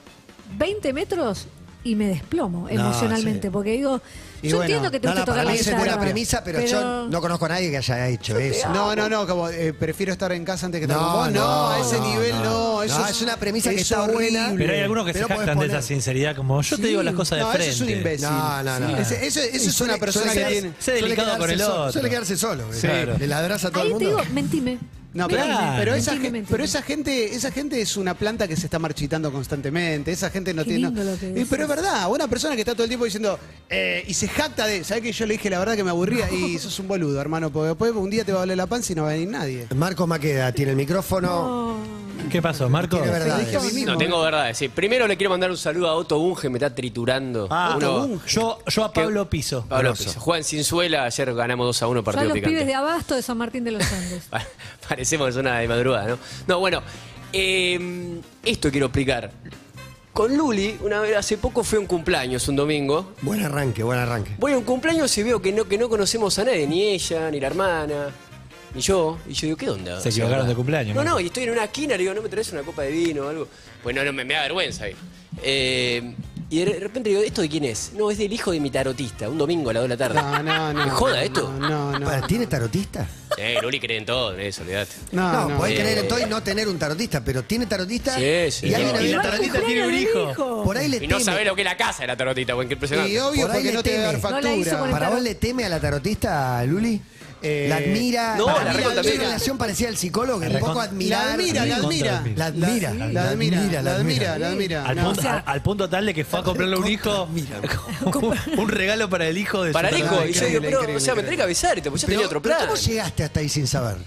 20 metros y me desplomo emocionalmente. sí. Porque digo, Y yo bueno, entiendo que te No, gusta no, para tocar la mí es guitarra. buena premisa, pero, yo no conozco a nadie que haya hecho eso. No, no, no, como eh, prefiero estar en casa antes que estar No, con vos. No, no, a ese no, nivel no. no. Eso No, es una premisa que es está buena, horrible. Pero hay algunos que Pero se podés jactan de poner- esa sinceridad, como yo te digo las cosas de no, frente. Eso es un imbécil. No, no, no. Sí. Ese- Eso, eso es una persona que tiene. Sé delicado con el otro. Suele quedarse solo. Claro. Le ladras a todo Ahí el te mundo. digo, mentime. No, pero, pero esa, Mentime, gen- mentime. pero esa gente, esa gente es una planta que se está marchitando constantemente. Esa gente no Qué tiene. lindo no- lo que Eh, decís. pero es verdad, una persona que está todo el tiempo diciendo eh, y se jacta de, ¿sabes que yo le dije la verdad que me aburría? Y sos un boludo, hermano, porque después un día te va a doler la panza y no va a venir nadie. Marco Maqueda tiene el micrófono. ¿Qué pasó, Marco? Tiene verdades. Te dije a mí mismo, No, tengo verdades. Sí. Primero le quiero mandar un saludo a Otto Bunge, me está triturando. Ah, Uno- yo, yo a Pablo Piso. Pablo. Juegan sin suela, ayer ganamos 2 a 1 Son partido los picante. pibes de Abasto de San Martín de los Andes. Pa- Parecemos que es una de madrugada, ¿no? No, bueno, eh, esto quiero explicar. Con Luli, una vez hace poco fue un cumpleaños, un domingo. Buen arranque, buen arranque. Voy a un cumpleaños y veo que no, que no conocemos a nadie, ni ella, ni la hermana, ni yo. Y yo digo, ¿qué onda? Se equivocaron de cumpleaños, No, no, y estoy en una esquina, le digo, ¿no me traes una copa de vino o algo? Pues no, no, me, me da vergüenza ahí. Eh, y de repente digo, ¿esto de quién es? No, es del hijo de mi tarotista, un domingo a las 2 de la tarde. No, no, no. ¿Me joda no, esto? No, no. Para, ¿Tiene tarotista? Eh, Luli cree en todo, en eso, olvidate. No, No, no. podés Eh, creer en todo y no tener un tarotista, pero tiene tarotista. Sí, sí. Y alguien No, y la tarotista tiene un hijo. Por ahí le Y no sabe lo que es la casa de la tarotita, buen que impresionante. Y obvio Por ahí porque le no te a dar. No factura. ¿Para vos le teme a la tarotista, Luli? Eh, la admira. no, Para la mí una admira. relación parecida al psicólogo, que un La poco admirar. La admira, la admira. La admira. La, la admira, la admira, la admira. Al, No. punto, O sea- al- al punto tal de que fue a comprarle un hijo, un, un regalo para el hijo de Para su el hijo. Y yo digo, pero, o sea, me tenés que avisar, y te, Pero, tenía otro pero plan. ¿Cómo llegaste hasta ahí sin saber?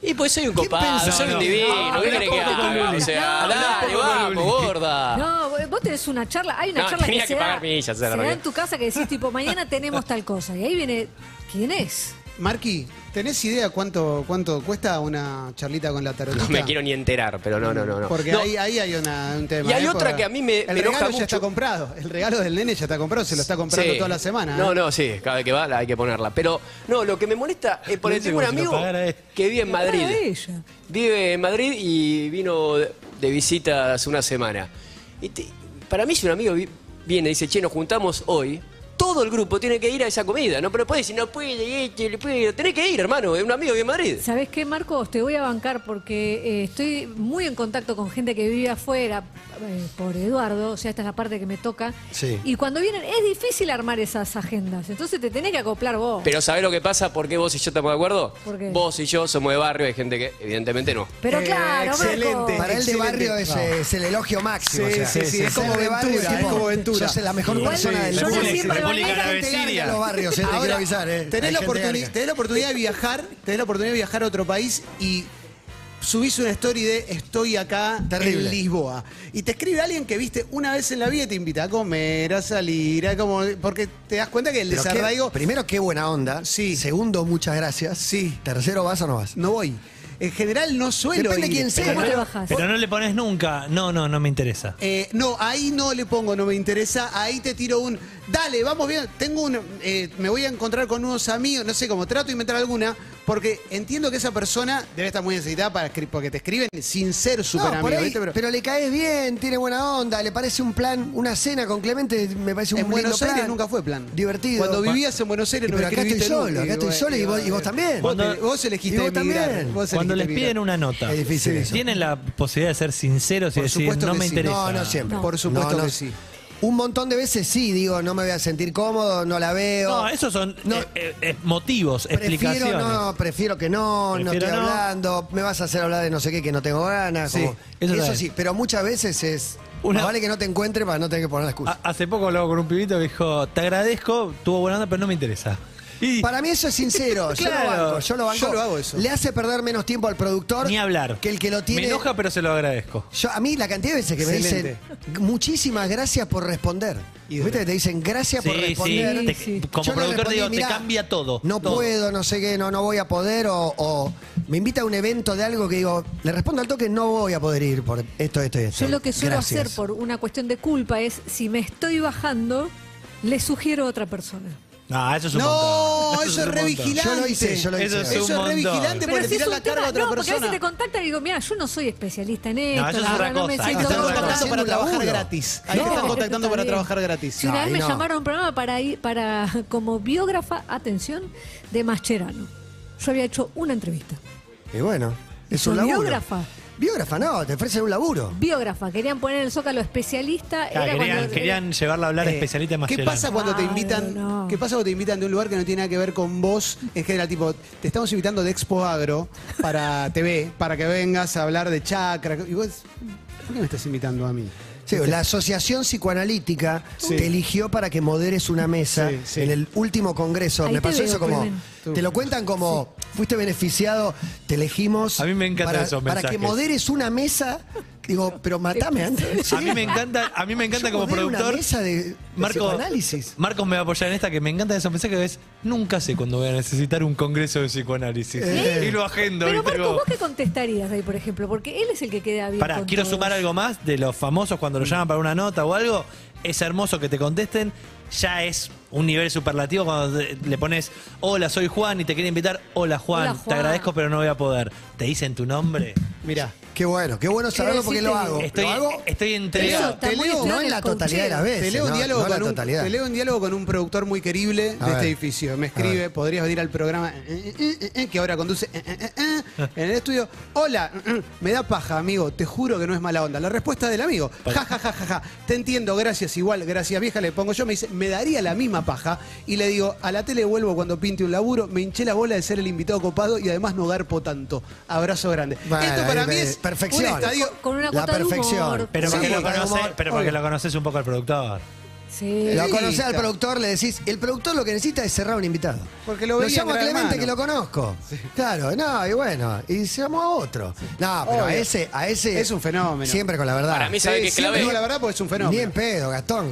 Y pues soy un ¿Qué copado, pensás? soy un No, no. divino, Ah, ¿qué querés que haga? O sea, dale, vamos, gorda. No, vos tenés una charla, hay una No, charla que que se, pagar da, millas, se da en tu casa que decís tipo, mañana tenemos tal cosa. Y ahí viene, ¿quién es? Marqui, ¿tenés idea cuánto, cuánto cuesta una charlita con la tarotista? No me quiero ni enterar, pero no, no, no. no. Porque No, ahí, ahí hay una- un tema. Y hay ¿eh? otra que a mí me- El me enoja regalo ya mucho. está comprado. El regalo del nene ya está comprado. Se lo está comprando sí. toda la semana. No, ¿eh? no, sí, cada vez que va la hay que ponerla. Pero, no, lo que me molesta es por tengo un amigo que vive en Madrid. Vive en Madrid y vino de, visita hace una semana. Y te- para mí, si un amigo vi- viene y dice, che, nos juntamos hoy, todo el grupo tiene que ir a esa comida. No, pero puede decir, no puede, este, le puede. Tenés que ir, hermano, es un amigo en Madrid. ¿Sabés qué, Marcos? Te voy a bancar porque eh, estoy muy en contacto con gente que vive afuera, eh, por Eduardo, o sea, esta es la parte que me toca. Sí. Y cuando vienen, es difícil armar esas agendas, entonces te tenés que acoplar vos. Pero ¿sabés lo que pasa? ¿Por qué vos y yo estamos de acuerdo? ¿Por qué? Vos y yo somos de barrio, hay gente que evidentemente no. Pero Eh, claro, excelente. Para él de barrio es, No. es el elogio máximo. Sí, o sea, sí, sí, es ser como de barrio Ventura, es como Ventura. Sos la mejor Igual, persona del yo mundo. República Siria. los barrios, eh, te Ahora, quiero avisar. Eh. tenés, la gente oportuni- garga. tenés la oportunidad de viajar, tenés la oportunidad de viajar a otro país y subís una story de estoy acá Terrible. en Lisboa. Y te escribe alguien que viste una vez en la vida y te invita a comer, a salir, a como. Porque te das cuenta que el Pero qué- desarraigo. primero, qué buena onda. Sí. Segundo, muchas gracias. Sí. Tercero, ¿vas o no vas? No voy. En general no suelo Depende ir. quién sea. Pero no le pones nunca. No, no, no me interesa. Eh, no, ahí no le pongo, no me interesa. Ahí te tiro un. Dale, vamos bien. Tengo un. eh, me voy a encontrar con unos amigos, no sé cómo. Trato de inventar alguna, porque entiendo que esa persona debe estar muy necesitada para porque te escriben sin ser súper No, amigo, pero, Pero, le caes bien, tiene buena onda, le parece un plan, una cena con Clemente, me parece un en lindo Buenos Aires plan. nunca fue plan. Divertido. Cuando vivías en Buenos Aires Y no pero me acá estoy solo, nunca. acá estoy solo y vos, y vos también. Vos, te- Cuando- vos elegiste y vos emigrar, también. vos Cuando les elegiste piden una nota, Es difícil eso. tienen la posibilidad de ser sinceros y Por decir, no me sí. interesa. No, no siempre. Por supuesto No, no. que sí. Un montón de veces sí, digo, no me voy a sentir cómodo, no la veo. No, esos son No. eh, eh, eh, motivos, Prefiero explicaciones. no, prefiero que no, no estoy no. hablando, me vas a hacer hablar de no sé qué que no tengo ganas. Sí, como- eso sí, pero muchas veces es. Una- vale que no te encuentre para no tener que poner la excusa. Ha- Hace poco hablaba con un pibito que dijo, te agradezco, tuvo buena onda, pero no me interesa. Y Para mí eso es sincero, yo lo banco, yo lo banco. Yo lo hago eso. Le hace perder menos tiempo al productor ni hablar. que el que lo tiene. Me enoja, pero se lo agradezco. Yo, a mí la cantidad de veces que me dicen muchísimas gracias por responder. Y ¿Viste que te dicen gracias por Sí, sí. responder? te- Sí. como Yo productor respondí, digo, "Mirá, te cambia todo. No todo". puedo, no sé qué, no, no voy a poder o, o me invita a un evento de algo que digo, le respondo al toque, no voy a poder ir por esto, esto y esto. Yo lo que suelo Gracias. hacer por una cuestión de culpa es, si me estoy bajando, le sugiero a otra persona. No, eso es un No, montón. eso es un re montón. vigilante. Yo lo hice, yo lo hice. Eso es Eso un es re montón. vigilante Pero porque si es tirás un la carga a otra no, porque a veces te contactan y digo, mira, yo no soy especialista en esto, eso es la otra verdad no me cosa, siento eso Te es están otra cómoda". contactando para Haciendo un trabajar laburo. gratis. Ahí te No, están contactando está para bien. trabajar gratis. Si una No, vez ahí me no. llamaron a un programa para ir para como biógrafa, atención, de Mascherano. Yo había hecho una entrevista. Y bueno, es Soy un laburo. biógrafa. Biógrafa, no, te ofrecen un laburo. Biógrafa, querían poner en el zócalo especialista. Claro, era querían, cuando- querían llevarla a hablar Eh, especialista en ¿Qué Mascherano. pasa cuando te invitan? no. ¿Qué pasa cuando te invitan de un lugar que no tiene nada que ver con vos? En general, tipo, te estamos invitando de Expo Agro para TV, para que vengas a hablar de chakra. Y vos, ¿por qué me estás invitando a mí? Sí, la Asociación Psicoanalítica Sí. te eligió para que moderes una mesa Sí, sí. en el último congreso. Ahí Me pasó veo, eso como. Te lo cuentan como. Fuiste beneficiado, te elegimos. A mí me encantan para, esos Para que mensajes. moderes una mesa. Digo, pero matame antes. A mí me encanta, a mí me encanta Yo como productor. Una mesa de, de Marco, psicoanálisis. Marcos me va a apoyar en esta que me encanta esos mensajes que es nunca sé cuándo voy a necesitar un congreso de psicoanálisis. Eh. Y lo agendo. Pero ¿viste? Marco, Como- ¿vos qué contestarías ahí, por ejemplo? Porque él es el que queda bien. Pará, con quiero todos. sumar algo más de los famosos cuando lo llaman para una nota o algo. Es hermoso que te contesten. Ya es un nivel superlativo cuando te- le pones, hola, soy Juan y te quiero invitar. Hola Juan, Hola, te Juan. agradezco pero no voy a poder. ¿Te dicen tu nombre? Mirá. Qué bueno, qué bueno saberlo porque lo hago. Estoy, lo hago estoy Eso entregado. está te muy leo, no en la totalidad de las veces. Te leo, un no, diálogo no en con la un, totalidad. te leo un diálogo con un productor muy querible A de ver. este edificio. Me escribe, podrías venir al programa eh, eh, eh, eh, que ahora conduce eh, eh, eh, eh, en el estudio. Hola, eh, eh, me da paja, amigo. Te juro que no es mala onda. La respuesta del amigo. Ja, ja, ja, ja, ja. Te entiendo, gracias. Igual, gracias vieja, le pongo yo. Me dice, me daría la misma paja. Y le digo, a la tele vuelvo cuando pinte un laburo. Me hinché la bola de ser el invitado copado y además no garpo tanto. Abrazo grande. Esto para mí es perfección. un estadio. Con una La de perfección. humor. Pero Sí, porque, lo con conoces, humor, pero porque obvio. lo conoces un poco al productor. Sí. Lo Sí, conocés al productor, le decís, el productor lo que necesita es cerrar un invitado. Porque lo veía llamo a Clemente Hermano. que lo conozco. Claro, no, y bueno, y se llamó a otro. No, pero a ese, a ese. Es un fenómeno. Siempre con la verdad. Para mí, ¿sabe qué es siempre clave? digo la verdad porque es un fenómeno. Ni en pedo, Gastón.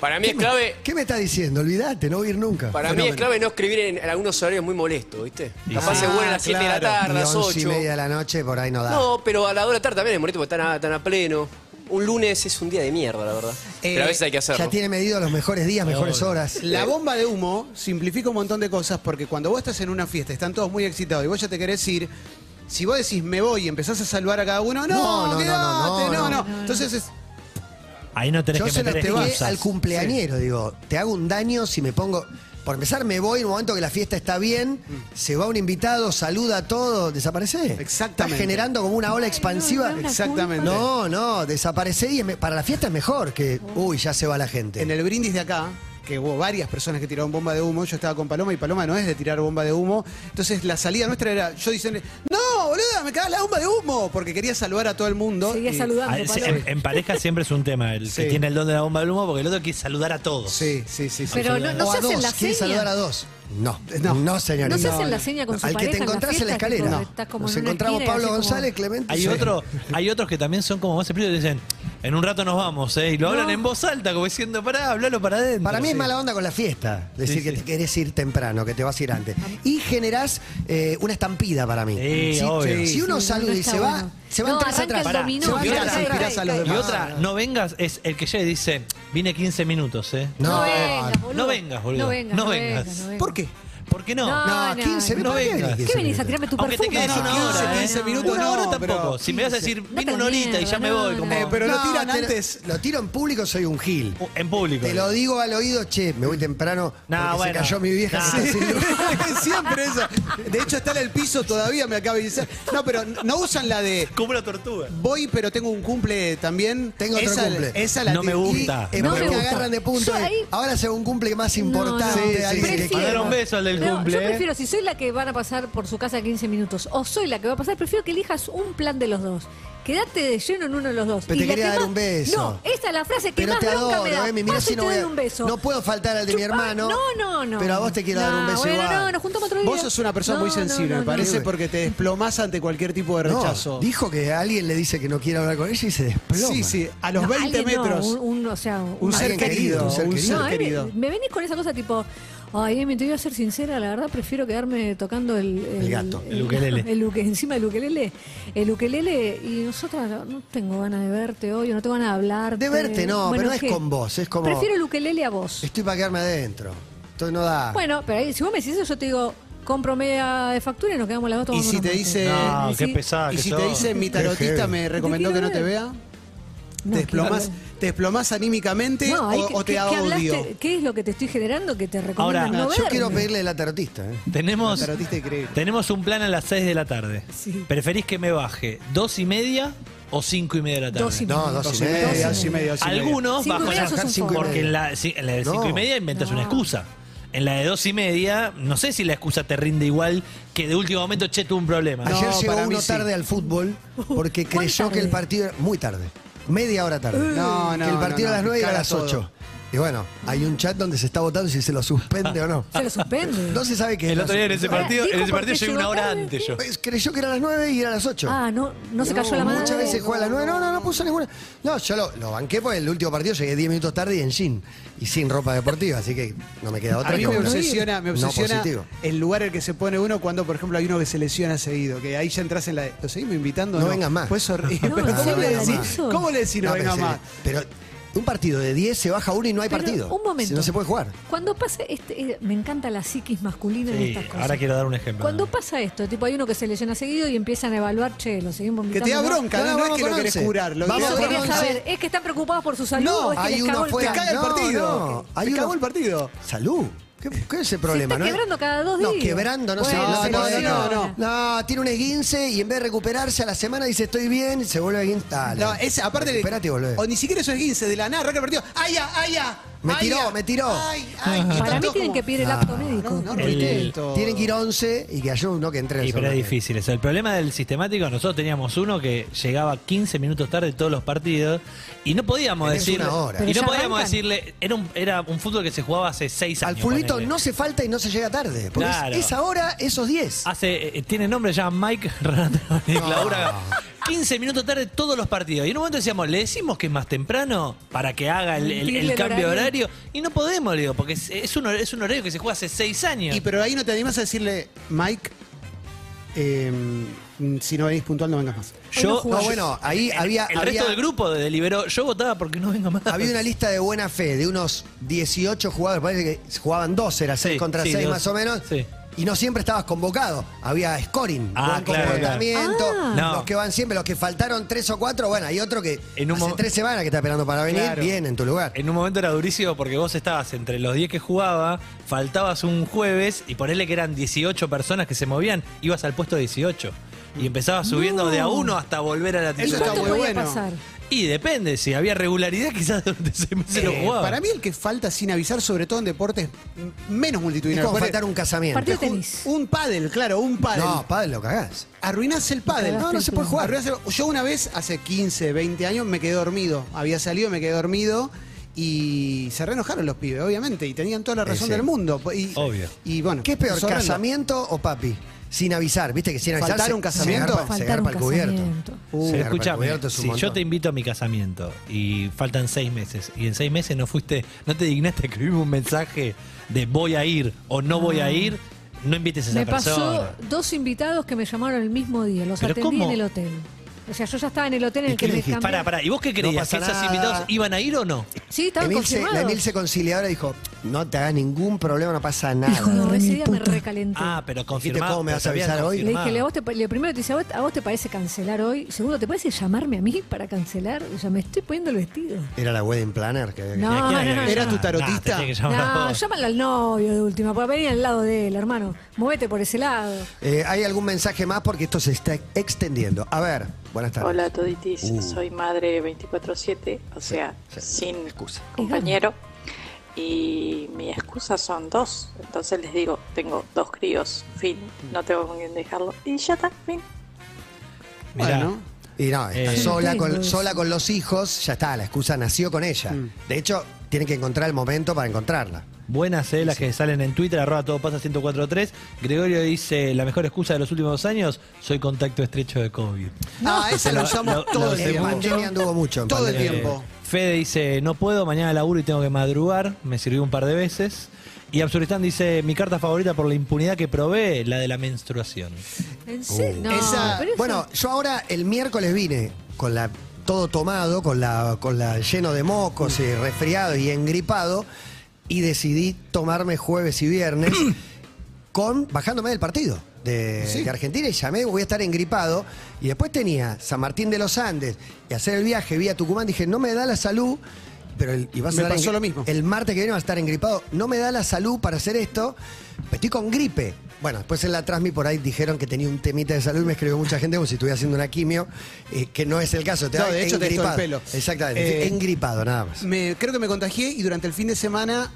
Para mí ¿Qué es me- clave- ¿Qué me está diciendo? Olvídate, no voy a ir nunca. Para mí es Fenómeno. clave no escribir en, en algunos horarios muy molestos, ¿viste? Y Capaz se vuelven a las 7 de la tarde, a Y las y 8. media de la noche, por ahí no da. No, pero a la hora de la tarde también es molesto porque están a, están a pleno. Un lunes es un día de mierda, la verdad. pero a veces hay que hacerlo. Ya tiene medido los mejores días, mejores horas. La bomba de humo simplifica un montón de cosas porque cuando vos estás en una fiesta, están todos muy excitados y vos ya te querés ir, si vos decís me voy y empezás a saludar a cada uno, no, No, no, no, no, no. no. Entonces es, Ahí no tenés Yo que se lo meter expliqué excusas. al cumpleañero, digo, te hago un daño si me pongo. Por empezar, me voy en un momento que la fiesta está bien, se va un invitado, saluda a todo, desaparece. Exactamente. Estás generando como una ola expansiva. no, no, exactamente. No, no, desaparece y es- para la fiesta es mejor que, uy, ya se va la gente. En el brindis de acá, que hubo varias personas que tiraron bomba de humo, yo estaba con Paloma y Paloma no es de tirar bomba de humo. Entonces la salida nuestra era yo diciendo, no, me cagas la bomba de humo, porque quería saludar a todo el mundo. Seguía y- saludando. Ah, en, en pareja siempre es un tema, el Sí. que tiene el don de la bomba del humo, porque el otro quiere saludar a todos. Sí, sí, sí. sí. Pero no, no o se a hacen dos, la ¿quieres seña. saludar a dos? No, No. no, señorita. No se hacen la seña con su Al que te en la encontrás en la fiesta, escalera. tipo, estás como Nos en una encontramos esquina y Pablo como- González, Clemente. Hay, Sí. otro, hay otros que también son como más explícitos y dicen, en un rato nos vamos, ¿eh? Y lo hablan en voz alta, como diciendo, pará, hablalo para adentro. Para mí es Sí. mala onda con la fiesta. Decir Sí, que sí. te querés ir temprano, que te vas a ir antes. Y generás eh, una estampida para mí. Sí, si, obvio. si uno Sí, saluda y está se va, bueno. se van No, tres arranca atrás. el dominó, Se van y tres otra- atrás. a los Y demás. otra, no vengas, es el que llega y dice, vine 15 minutos, ¿eh? No, No vengas, boludo. No vengas, boludo. No vengas, no vengas. ¿Por qué? ¿Por qué no? No, No, 15 no, no ¿para qué venís ¿Qué 15 venís a minutos? tirarme tu Aunque te perfume? quedes una 15, hora, ¿eh? 15 minutos, Una no, hora tampoco. Si me vas a decir, No vine te una horita y ya me voy, como Eh, pero lo No, tiran te antes. Lo tiro en público, soy un gil. en público. Te lo digo al oído, che, me voy temprano No, bueno. se cayó mi vieja. Siempre eso. De hecho, está en el piso todavía, me acaba de decir. No, pero no usan la de Como una tortuga. voy, pero tengo un cumple también. Tengo otro cumple. Esa la No me gusta. No porque agarran de punto. Ahora se ve un cumple más importante. Sí, sí, Prefiero- un beso al del Cumple. Yo prefiero, si soy la que van a pasar por su casa 15 minutos o soy la que va a pasar, prefiero que elijas un plan de los dos. Quédate de lleno en uno de los dos. Pero Y te la quería que dar más- un beso. No, esa es la frase que Pero más te bronca adoro, me da. Emi, mirá Paso si y no te voy doy a- un beso. no puedo faltar al de mi Chupá- hermano, No, no, no. pero a vos te quiero dar un No, beso bueno, igual. No, nos juntamos otro día. Vos sos una persona muy No, sensible, no, me no, parece, no. porque te desplomás ante cualquier tipo de No, rechazo. dijo que alguien le dice que no quiere hablar con ella y se desploma. Sí, sí, a los No, 20 alguien no, metros. un, un- o sea, un ser Alguien querido, querido, un ser un querido. ser No, a mí querido. me, me venís con esa cosa tipo, ay, Emi, te voy a ser sincera, la verdad prefiero quedarme tocando el, El gato. El ukelele. el uke- encima del ukelele. El ukelele, y nosotras no tengo ganas de verte hoy, no tengo ganas de hablarte. De verte no, pero no es con vos, es como- Prefiero el ukelele a vos. Estoy para quedarme adentro. Entonces no da. Bueno, pero ahí, si vos me decís eso, yo te digo, compro media de factura y nos quedamos las dos Y tomando si unos te dice- No, qué pesada Y que si sos. te dice mi tarotista me recomendó que no te vea, no, te claro. Te desplomás anímicamente No, o, que- o te que- da que odio. hablaste- ¿Qué es lo que te estoy generando que te recomiendo Ahora, no yo verme? quiero pedirle la tarotista. ¿eh? Tenemos, La tarotista tenemos un plan a las 6 de la tarde. Sí. ¿Preferís que me baje dos y media o cinco y media de la tarde? Dos y No, media. dos y Dos y media. dos y media. Algunos bajo la-. Porque en la, sí, en la de No. cinco y media inventas No. una excusa. En la de dos y media, no sé si la excusa te rinde igual que de último momento, che, tuve un problema. No, Ayer llegó uno sí. tarde al fútbol porque ¿Cuán creyó que el partido era muy tarde. Media hora tarde. No, no, que el partido no, a las no, 9 y a las todo. 8. Y bueno, hay un chat donde se está votando si se lo suspende o no. Se lo suspende. No se sabe qué El otro día en ese partido, en ese partido llegué una hora tarde. antes yo. Pues, Creyó que era a las 9 y era a las 8. Ah, no, no se cayó la mano. Muchas veces juega a las 9. No, no, no puso ninguna. No, yo lo, lo banqué porque el último partido llegué 10 minutos tarde y en jean. Y sin ropa deportiva, así que no me queda otra A mí que me obsesiona, me No obsesiona positivo. el lugar en el que se pone uno cuando, por ejemplo, hay uno que se lesiona seguido, que ahí ya entras en la... ¿Lo seguimos invitando? No vengas más. Pues horrible. No, Pero ¿en ¿cómo, le decís, de eso? ¿Cómo le decís no, No, venga pero, más? Pero un partido de 10 se baja uno y no hay Pero, partido. Un momento. Si No se puede jugar. Cuando pasa este, eh, me encanta la psiquis masculina en Sí, estas cosas. ahora quiero dar un ejemplo. Cuando pasa esto, tipo hay uno que se lesiona seguido y empiezan a evaluar, che, lo seguimos Que te da bronca, No, no, no vamos es que lo querés curar. Lo Vamos querés- saber, ¿es que están preocupados por su salud No, o es que hay les uno cagó el fuera. Te caga el No, partido. no, hay Te uno- cagó el partido. Salud. ¿Qué, qué es el problema? está no es- quebrando cada dos No, días. quebrando, no sé. Bueno, No, se no, no, lesiona. no, no. tiene un esguince y en vez de recuperarse a la semana dice estoy bien, se vuelve a esguince. No, es aparte de. Recuperate volvé. O ni siquiera eso es 15, de la nada, partido. ¡Ay, ya, ay, ya! Me ay, tiró, me tiró. Ay, ay, y Para mí tienen como- que pedir el apto médico. No, no, El-. Tienen que ir 11 y que haya uno que entre. Sí, pero es difícil eso. El problema del sistemático, nosotros teníamos uno que llegaba 15 minutos tarde todos los partidos y no podíamos Tenés decirle. una hora. Y Pero no ya podíamos arrancan. decirle. Era un, era un fútbol que se jugaba hace 6 Al años. fulbito ponele. no se falta y no se llega tarde. Porque es- Claro. es, ahora esos 10. Hace, eh, tiene nombre ya Mike Renato y 15 minutos tarde todos los partidos. Y en un momento decíamos, ¿le decimos que es más temprano para que haga el, el- el Mentirle el cambio de horario. horario? Y no podemos, le digo, porque es, es un, hor- es un horario que se juega hace 6 años. Y pero ahí no te animas a decirle, Mike, eh, si no venís puntual no vengas más. yo, No, bueno, ahí había, el había, resto del grupo deliberó. Yo votaba porque no venga más. había una lista de buena fe de unos 18 jugadores, parece que jugaban 12, era 6 Sí, contra sí, 6 dos. más o menos. Sí. Y no siempre estabas convocado. Había scoring, Ah, buen claro, comportamiento. claro. Ah. No. Los que van siempre, los que faltaron 3 o 4, bueno, hay otro que En un hace 3 semanas que está esperando para venir, Claro. bien en tu lugar. En un momento era durísimo porque vos estabas entre los 10 que jugaba, faltabas un jueves y ponerle que eran 18 personas que se movían, ibas al puesto 18. Y empezabas subiendo de a uno hasta volver a la Eso ¿Y está titular. muy podía bueno. pasar? Y depende, si había regularidad, quizás durante seis meses lo Eh, jugaba. para mí el que falta sin avisar, sobre todo en deportes menos Es multitudinarios. como faltar un casamiento. Partido de un, tenis. un pádel, claro, un pádel. No, padre, lo cagás. Arruinás el pádel. No, no se puede jugar. Arruinás el- Yo una vez, hace 15, 20 años, me quedé dormido. Había salido, me quedé dormido. Y se reenojaron los pibes, obviamente. Y tenían toda la razón sí. del mundo. Y, Obvio. Y bueno. ¿Qué es peor, casamiento o papi? Sin avisar, viste que sin avisar. ¿Faltar se- un casamiento? Se garpa, se Faltar garpa un el cubierto. casamiento. Uh, garpa el cubierto es un si yo montón. te invito a mi casamiento y faltan seis meses y en seis meses no fuiste, no te dignaste a escribirme un mensaje de voy a ir o no voy a ir, no invites a esa Me pasó persona. dos invitados que me llamaron el mismo día, los ¿Pero atendí cómo? en el hotel. O sea, yo ya estaba en el hotel en ¿Y el que me cambié. Pará, pará, ¿y vos qué creías? pasa ¿Que esos nada. invitados iban a ir o no? Sí, estaban Emil se, la confirmados. Emil se conciliadora dijo, no te hagas ningún problema, no pasa nada. No, ese día me recalenté. Ah, pero Dijiste. ¿cómo me vas a te habían avisar hoy? Le confirmado. dije, ¿a vos te, pa- le primero te dice, ¿a vos, a vos te parece cancelar hoy? Segundo, ¿te parece llamarme a mí para cancelar? O sea, me estoy poniendo el vestido. Era la wedding planner que había que- No, ¿Y a quién no, había no, que no. ¿Era tu tarotista? Que llamar a No, vos. llámalo al novio de última, para venir al lado de él, hermano. Movete por ese lado. Eh, ¿Hay algún mensaje más? Porque esto se está extendiendo. A ver, buenas tardes. Hola toditis, Uh. soy madre 24/7, o sea, sí, sin excusa. compañero. Y mi excusa son dos, entonces les digo, tengo dos críos, fin, no tengo con quién dejarlo. Y ya está, fin. Mirá, Bueno. Y no, está Eh, sola, con, sola con los hijos, ya está, la excusa nació con ella. Mm. De hecho, tienen que encontrar el momento para encontrarla. Buenas eh, las que salen en Twitter, arroba todo pasa 1043. Gregorio dice, la mejor excusa de los últimos años, soy contacto estrecho de COVID. Ah, esa la Lo- usamos lo- todo lo el tiempo. mucho. pandemia anduvo mucho. Todo el tiempo. Fede dice, no puedo, mañana laburo y tengo que madrugar, me sirvió un par de veces. Y Absurdistán dice, mi carta favorita por la impunidad que provee, la de la menstruación. ¿En serio? No, Esa- pero eso- Bueno, yo ahora el miércoles vine con la todo tomado, con la, con la lleno de mocos y resfriado y engripado, y decidí tomarme jueves y viernes con bajándome del partido de, Sí. de Argentina y llamé, voy a estar engripado. Y después tenía San Martín de los Andes y hacer el viaje vía Tucumán. Dije, no me da la salud. Pero el, y vas a Me pasó lo mismo. El martes que viene va a estar engripado. No me da la salud para hacer esto. Estoy con gripe. Bueno, después en la Transmi por ahí dijeron que tenía un temita de salud y me escribió mucha gente como si estuviera haciendo una quimio, eh, que no es el caso. Te No, de hecho, te hizo el engripado. pelo. Exactamente, Eh, engripado nada más. Me, creo que me contagié y durante el fin de semana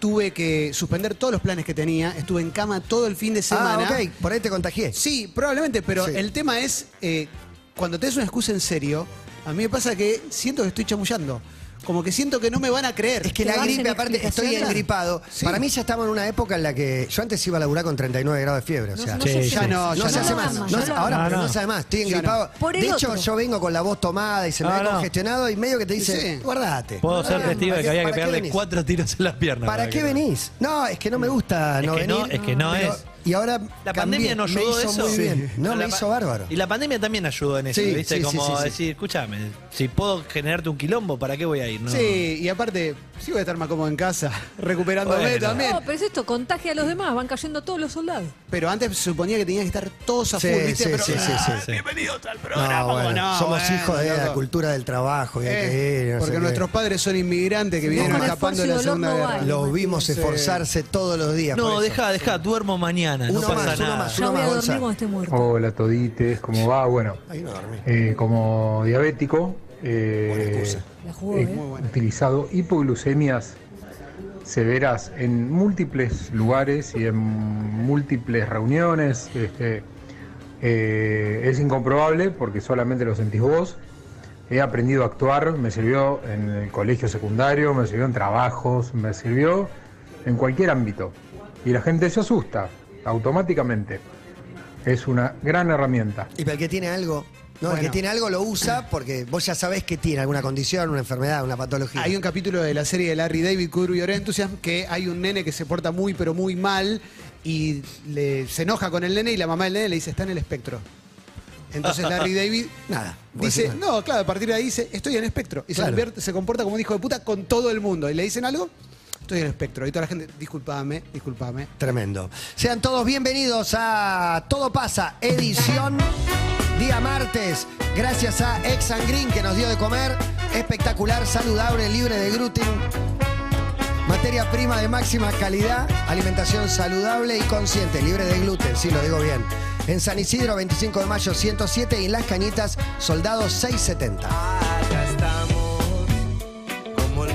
tuve que suspender todos los planes que tenía. Estuve en cama todo el fin de semana. Ah, ok, por ahí te contagié. Sí, probablemente, pero Sí. el tema es, eh, cuando tenés una excusa en serio, a mí me pasa que siento que estoy chamullando. Como que siento que no me van a creer. Es que ¿Te la gripe, aparte, estoy engripado. Sí. Para mí ya estamos en una época en la que yo antes iba a laburar con 39 grados de fiebre. O sea, no Sí, se sí. ya hace. no, No ya se no. hace lo más. No se- ahora, No, no no. se hace más. Estoy engripado. De hecho, otro. yo vengo con la voz tomada y se me no. congestionado y medio que te dice, Sí. guardate. Puedo ser ¿Para testigo de que había que pegarle cuatro tiros en las piernas. ¿Para qué venís? No, es que no me gusta no venir. es que no es. Y ahora La cambié, pandemia no me ayudó hizo eso. muy bien. No, La me hizo bárbaro. Y la pandemia también ayudó en eso, Sí, ¿viste? Como sí, sí. decir, escúchame, Si puedo generarte un quilombo, ¿para qué voy a ir? No. Sí, y aparte, sí voy a estar más cómodo en casa, recuperándome Bueno. también. No, pero es esto, contagia a los demás, van cayendo todos los soldados. Pero antes se suponía que tenían que estar todos a Sí, full, ¿viste? sí, Pero, sí, sí, ah, sí. Bienvenidos al No, programa. bueno, No, somos bueno, hijos de la loco. cultura del trabajo y hay Eh, que ir, no sé porque qué. nuestros padres son inmigrantes que Sí, vinieron con escapando de la Segunda no Guerra. vale. Los vimos Sí. esforzarse todos los días. No, eso. deja, deja, duermo mañana, no Uno pasa más, uno nada. más. Ya voy a dormir cuando esté muerto. Hola todites, ¿cómo va? Bueno, Ahí no dormí. eh, como diabético, eh, he ¿eh? Utilizado hipoglucemias severas en múltiples lugares y en múltiples reuniones. Este, eh, es incomprobable porque solamente lo sentís vos. He aprendido a actuar, me sirvió en el colegio secundario, me sirvió en trabajos, me sirvió en cualquier ámbito. Y la gente se asusta automáticamente. Es una gran herramienta. Y para el que tiene algo, no, el que tiene algo lo usa porque vos ya sabés que tiene alguna condición, una enfermedad, una patología. Hay un capítulo de la serie de Larry David, Curb Your Enthusiasm, que hay un nene que se porta muy, pero muy mal y le- se enoja con el nene y la mamá del nene le dice, está en el espectro. Entonces Larry David Nada. dice, no, claro, a partir de ahí dice, estoy en espectro. Y se, convierte- se comporta como un hijo de puta con todo el mundo. Y le dicen algo, estoy en espectro. Y toda la gente, disculpame, disculpame. Tremendo. Sean todos bienvenidos a Todo pasa, edición día martes. Gracias a Ex and Green que nos dio de comer. Espectacular, saludable, libre de gluten. Materia prima de máxima calidad, alimentación saludable y consciente, libre de gluten, sí lo digo bien. En San Isidro, 25 de mayo 107 y en Las Cañitas, Soldados 670. Acá estamos, como el